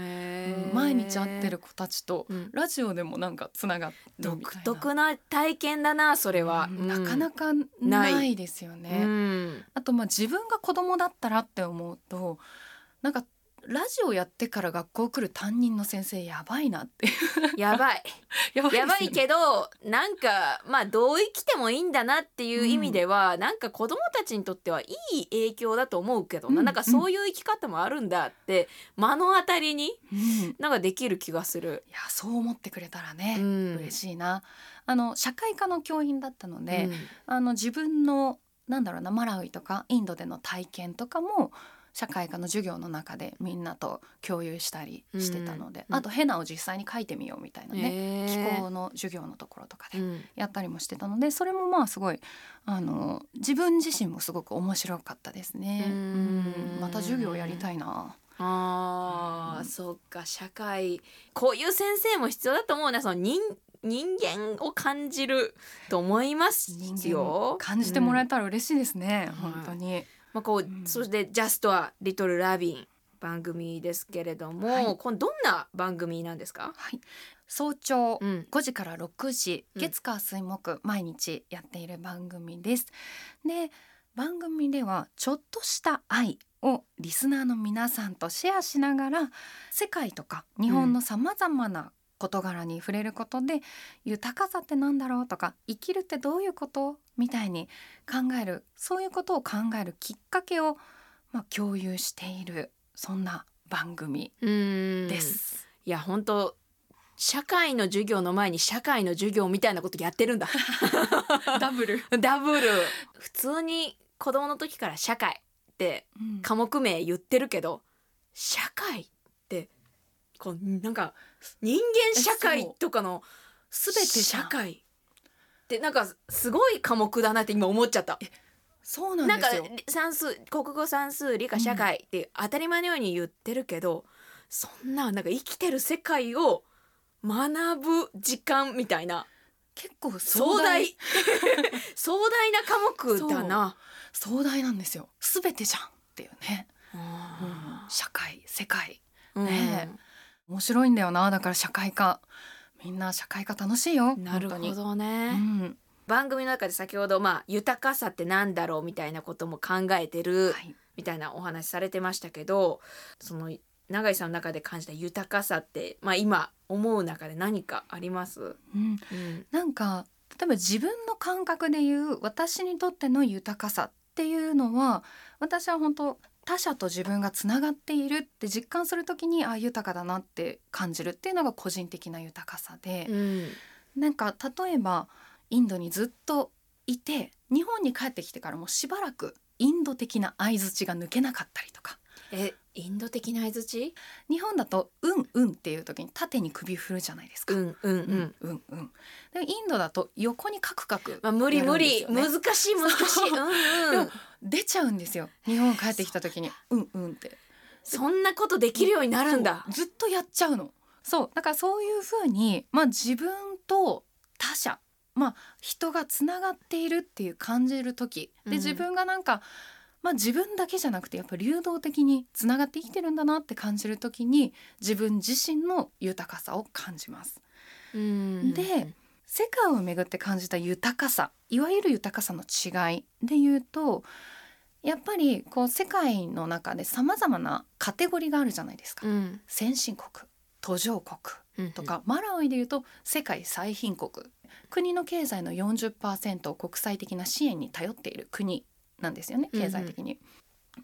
毎日会ってる子たちとうん。ラジオでもなんかつながってるみたいな。独特な体験だなそれは、うん。なかなかかないですようね、ん。あとまあ自分が子供だったらって思うとなんかラジオやってから学校来る担任の先生やばいなってやばい。やばいけどなんかまあどう生きてもいいんだなっていう意味では、なんか子供たちにとってはいい影響だと思うけどな、うん。なんかそういう生き方もあるんだって目の当たりにうん。なんかできる気がする。いやそう思ってくれたらね、うん。嬉しいな。あの社会科の教員だったので、うん。あの自分のなんだろうなマラウイとかインドでの体験とかも社会科の授業の中でみんなと共有したりしてたので、うんあとヘナを実際に書いてみようみたいなね、気へー。候の授業のところとかでうんやったりもしてたのでそれもまあすごいあの自分自身もすごく面白かったですね。うん。うんまた授業やりたいな。あー、うん。そっか社会こういう先生も必要だと思うね。その人人間を感じると思います人間よを感じてもらえうんたら嬉しいですね、うん。本当に。まあこう、うん。そして「ジャストはリトルラビン」番組ですけれども、はい。これどんな番組なんですか、はい、早朝うん。5時から6時、うん。月火水木毎日やっている番組です。で番組ではちょっとした愛をリスナーの皆さんとシェアしながら世界とか日本のさまざまな事柄に触れることで、豊かさってなんだろうとか生きるってどういうことみたいに考えるそういうことを考えるきっかけを、まあ、共有しているそんな番組うん。です。いや本当社会の授業の前に社会の授業みたいなことやってるんだ。ダブル、ダブル。普通に子供の時から社会ってうん。科目名言ってるけど社会ってこうなんか人間社会とかの全て社会ってなんかすごい科目だなって今思っちゃった。そうなんなんかですよ。算数国語算数理科社会って当たり前のように言ってるけど、そんななんか生きてる世界を学ぶ時間みたいな結構壮大 壮大な科目だな。壮大なんですよ。すべてじゃんっていうね。あ社会世界ーね面白いんだよな。だから社会科みんな社会科楽しいよ。うんなるほどね。に。うん。番組の中で先ほどまあ豊かさってなんだろうみたいなことも考えてるはい。みたいなお話されてましたけどその永井さんの中で感じた豊かさってまあ今思う中で何かあります、うん。うんなんか例えば自分の感覚で言う私にとっての豊かさっていうのは私は本当他者と自分がつながっているって実感するときにあ豊かだなって感じるっていうのが個人的な豊かさで、うん。なんか例えばインドにずっといて日本に帰ってきてからもしばらくインド的な相槌が抜けなかったりとか。えインド的な相槌日本だと「うんうん」っていう時に縦に首振るじゃないですか。うんうんううんんうんうん。でインドだと横にカクカクまあ、無理無理、難しい難しい。う。ん出ちゃうんですよ。日本帰ってきた時に「うんうん」って。そんなことできるようになるんだ。ずっとやっちゃうの。そう。だからそういうふうに、まあ、自分と他者まあ人がつながっているっていう感じる時。うん。で自分がなんか、まあ、自分だけじゃなくてやっぱ流動的につながって生きてるんだなって感じる時に自分自身の豊かさを感じます。うん。で世界をめぐって感じた豊かさいわゆる豊かさの違いで言うとやっぱりこう世界の中でさまざまなカテゴリーがあるじゃないですか。うん。先進国途上国うんとか、マラウイでいうと世界最貧国。国の経済の40%を国際的な支援に頼っている国なんですよね経済的に。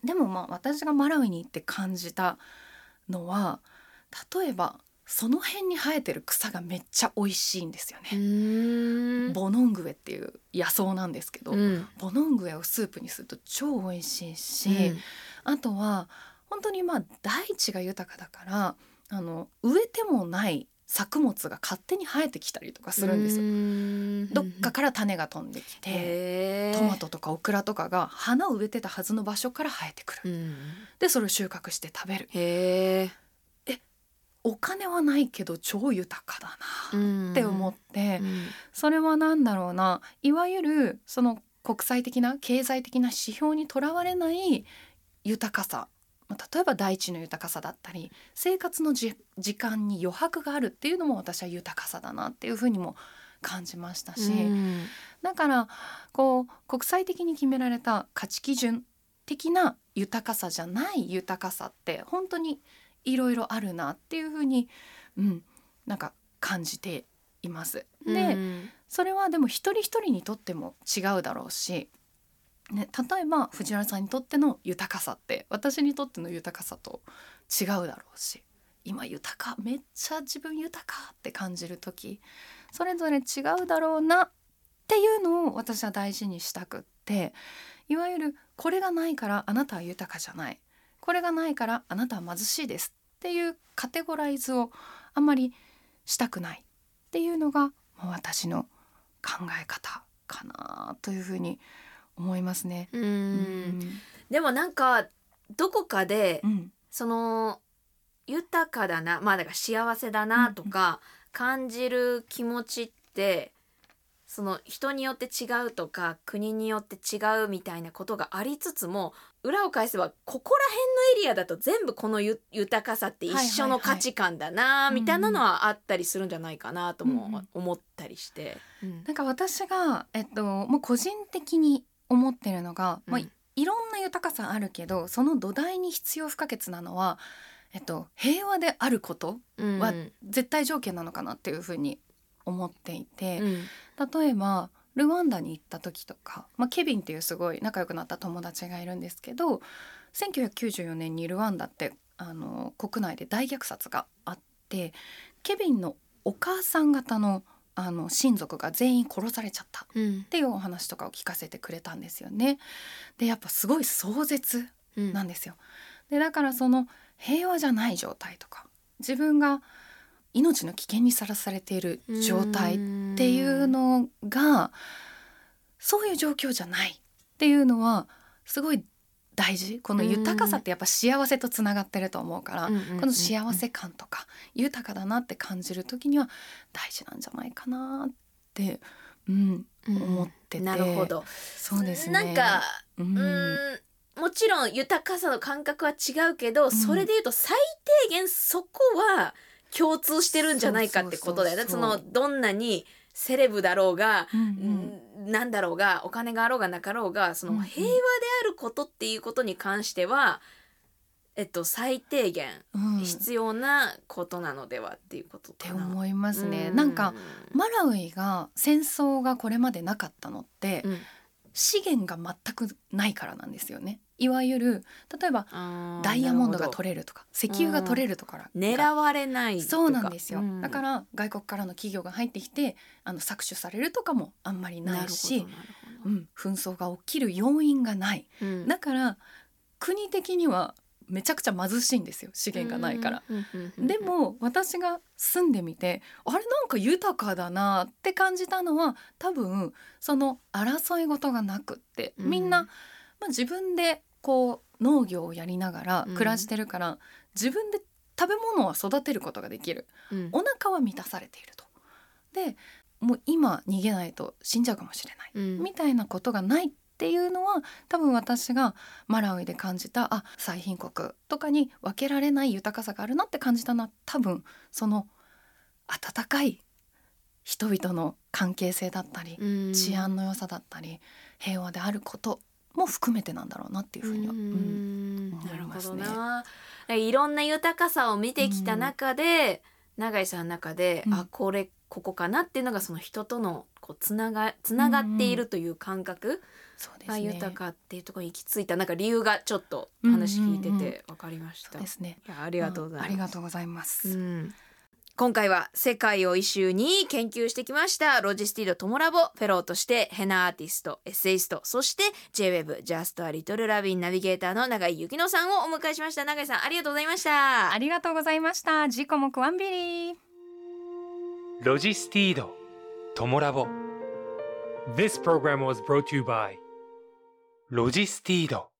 でもまあ私がマラウイに行って感じたのは例えばその辺に生えてる草がめっちゃ美味しいんですようね。んボノングエっていう野草なんですけど、うんボノングエをスープにすると超美味しいし、あとは本当にまあ大地が豊かだからあの植えてもない作物が勝手に生えてきたりとかするんですよ。よどっかから種が飛んできて、トマトとかオクラとかが花を植えてたはずの場所から生えてくる。うん。でそれを収穫して食べる。へえお金はないけど超豊かだなって思って、うん。それは何だろうな。いわゆるその国際的な経済的な指標にとらわれない豊かさまあ例えば大地の豊かさだったり生活のじ時間に余白があるっていうのも私は豊かさだなっていうふうにも感じましたし、うんだからこう国際的に決められた価値基準的な豊かさじゃない豊かさって本当にいろいろあるなっていうふうに、うん、なんか感じています。で、うんそれはでも一人一人にとっても違うだろうし、ね、例えば藤原さんにとっての豊かさって私にとっての豊かさと違うだろうし今豊かめっちゃ自分豊かって感じる時それぞれ違うだろうなっていうのを私は大事にしたくっていわゆるこれがないからあなたは豊かじゃない。これがないからあなたは貧しいですっていうカテゴライズをあんまりしたくないっていうのがまあ私の考え方かなというふうに思いますね。うん。うん。でもなんかどこかでうん。その豊かだなまあだから幸せだなとか感じる気持ちってその人によって違うとか国によって違うみたいなことがありつつも裏を返せばここら辺のエリアだと全部このゆ豊かさって一緒の価値観だなみたいなのはあったりするんじゃないかなともうんうん思ったりして。うん。なんか私が、えっと、もう個人的に思ってるのが、まあ、うんいろんな豊かさあるけどその土台に必要不可欠なのは、えっと、平和であることうん。は絶対条件なのかなっていうふうに思っていて、うん。例えばルワンダに行った時とか、まあ、ケビンっていうすごい仲良くなった友達がいるんですけど1994年にルワンダってあの国内で大虐殺があってケビンのお母さん方のあの親族が全員殺されちゃったっうんていうお話とかを聞かせてくれたんですよね。でやっぱすごい壮絶うんなんですよ。でだからその平和じゃない状態とか自分が命の危険にさらされている状態っていうのがそういう状況じゃないっていうのはすごい大事。この豊かさってやっぱ幸せとつながってると思うから、この幸せ感とか豊かだなって感じる時には大事なんじゃないかなって、うん、思ってて。なるほど。そうですね。なんかううん。ーんもちろん豊かさの感覚は違うけど、ん。それで言うと最低限そこは共通してるんじゃないかってことだよね。そのどんなにセレブだろうが、うんうん。うんなんだろうがお金があろうがなかろうがそうんうん。の平和であることっていうことに関しては、えっと最低限うん。必要なことなのではっていうことってかな。思いますね。うん。なんかマラウイが戦争がこれまでなかったのって、うん資源が全くないからなんですよね。いわゆる例えばダイヤモンドが取れるとか石油が取れるとか。狙われないそうなんですよ、うん。だから外国からの企業が入ってきてあの搾取されるとかもあんまりないしうん、紛争が起きる要因がない。うん。だから国的にはめちゃくちゃ貧しいんですよ。資源がないから。でも私が住んでみてあれなんか豊かだなって感じたのは多分その争い事がなくってうん。みんな、まあ、自分でこう農業をやりながらうん。暮らしてるから、自分で食べ物は育てることができる。うん。お腹は満たされていると。でもう今逃げないと死んじゃうかもしれない、うん。みたいなことがないっていうのは多分私がマラウイで感じたあ最貧国とかに分けられない豊かさがあるなって感じたのは多分その温かい人々の関係性だったり、うん。治安の良さだったり平和であることも含めてなんだろうなっていうふうには、ううん。ん思ないるほますね。いろんな豊かさを見てきた中で、永井さんの中で、うん。あこれここかなっていうのがその人とのこうつながつながっているという感覚がそうですね。豊かっていうところに行き着いたなんか理由がちょっと話聞いてうんうんて分かりました。そうですね。いやありがとうございます。ありがとうございます、うん今回は世界をイシューに研究してきましたロジスティードトモラボフェローとしてヘナアーティストエッセイストそして JWEB ジャストアリトルラビンナビゲーターの長井優希乃さんをお迎えしました。長井さんありがとうございました。ありがとうございましたジコもク kwambiriロジスティードトモラボ。This program was brought to you by ロジスティード。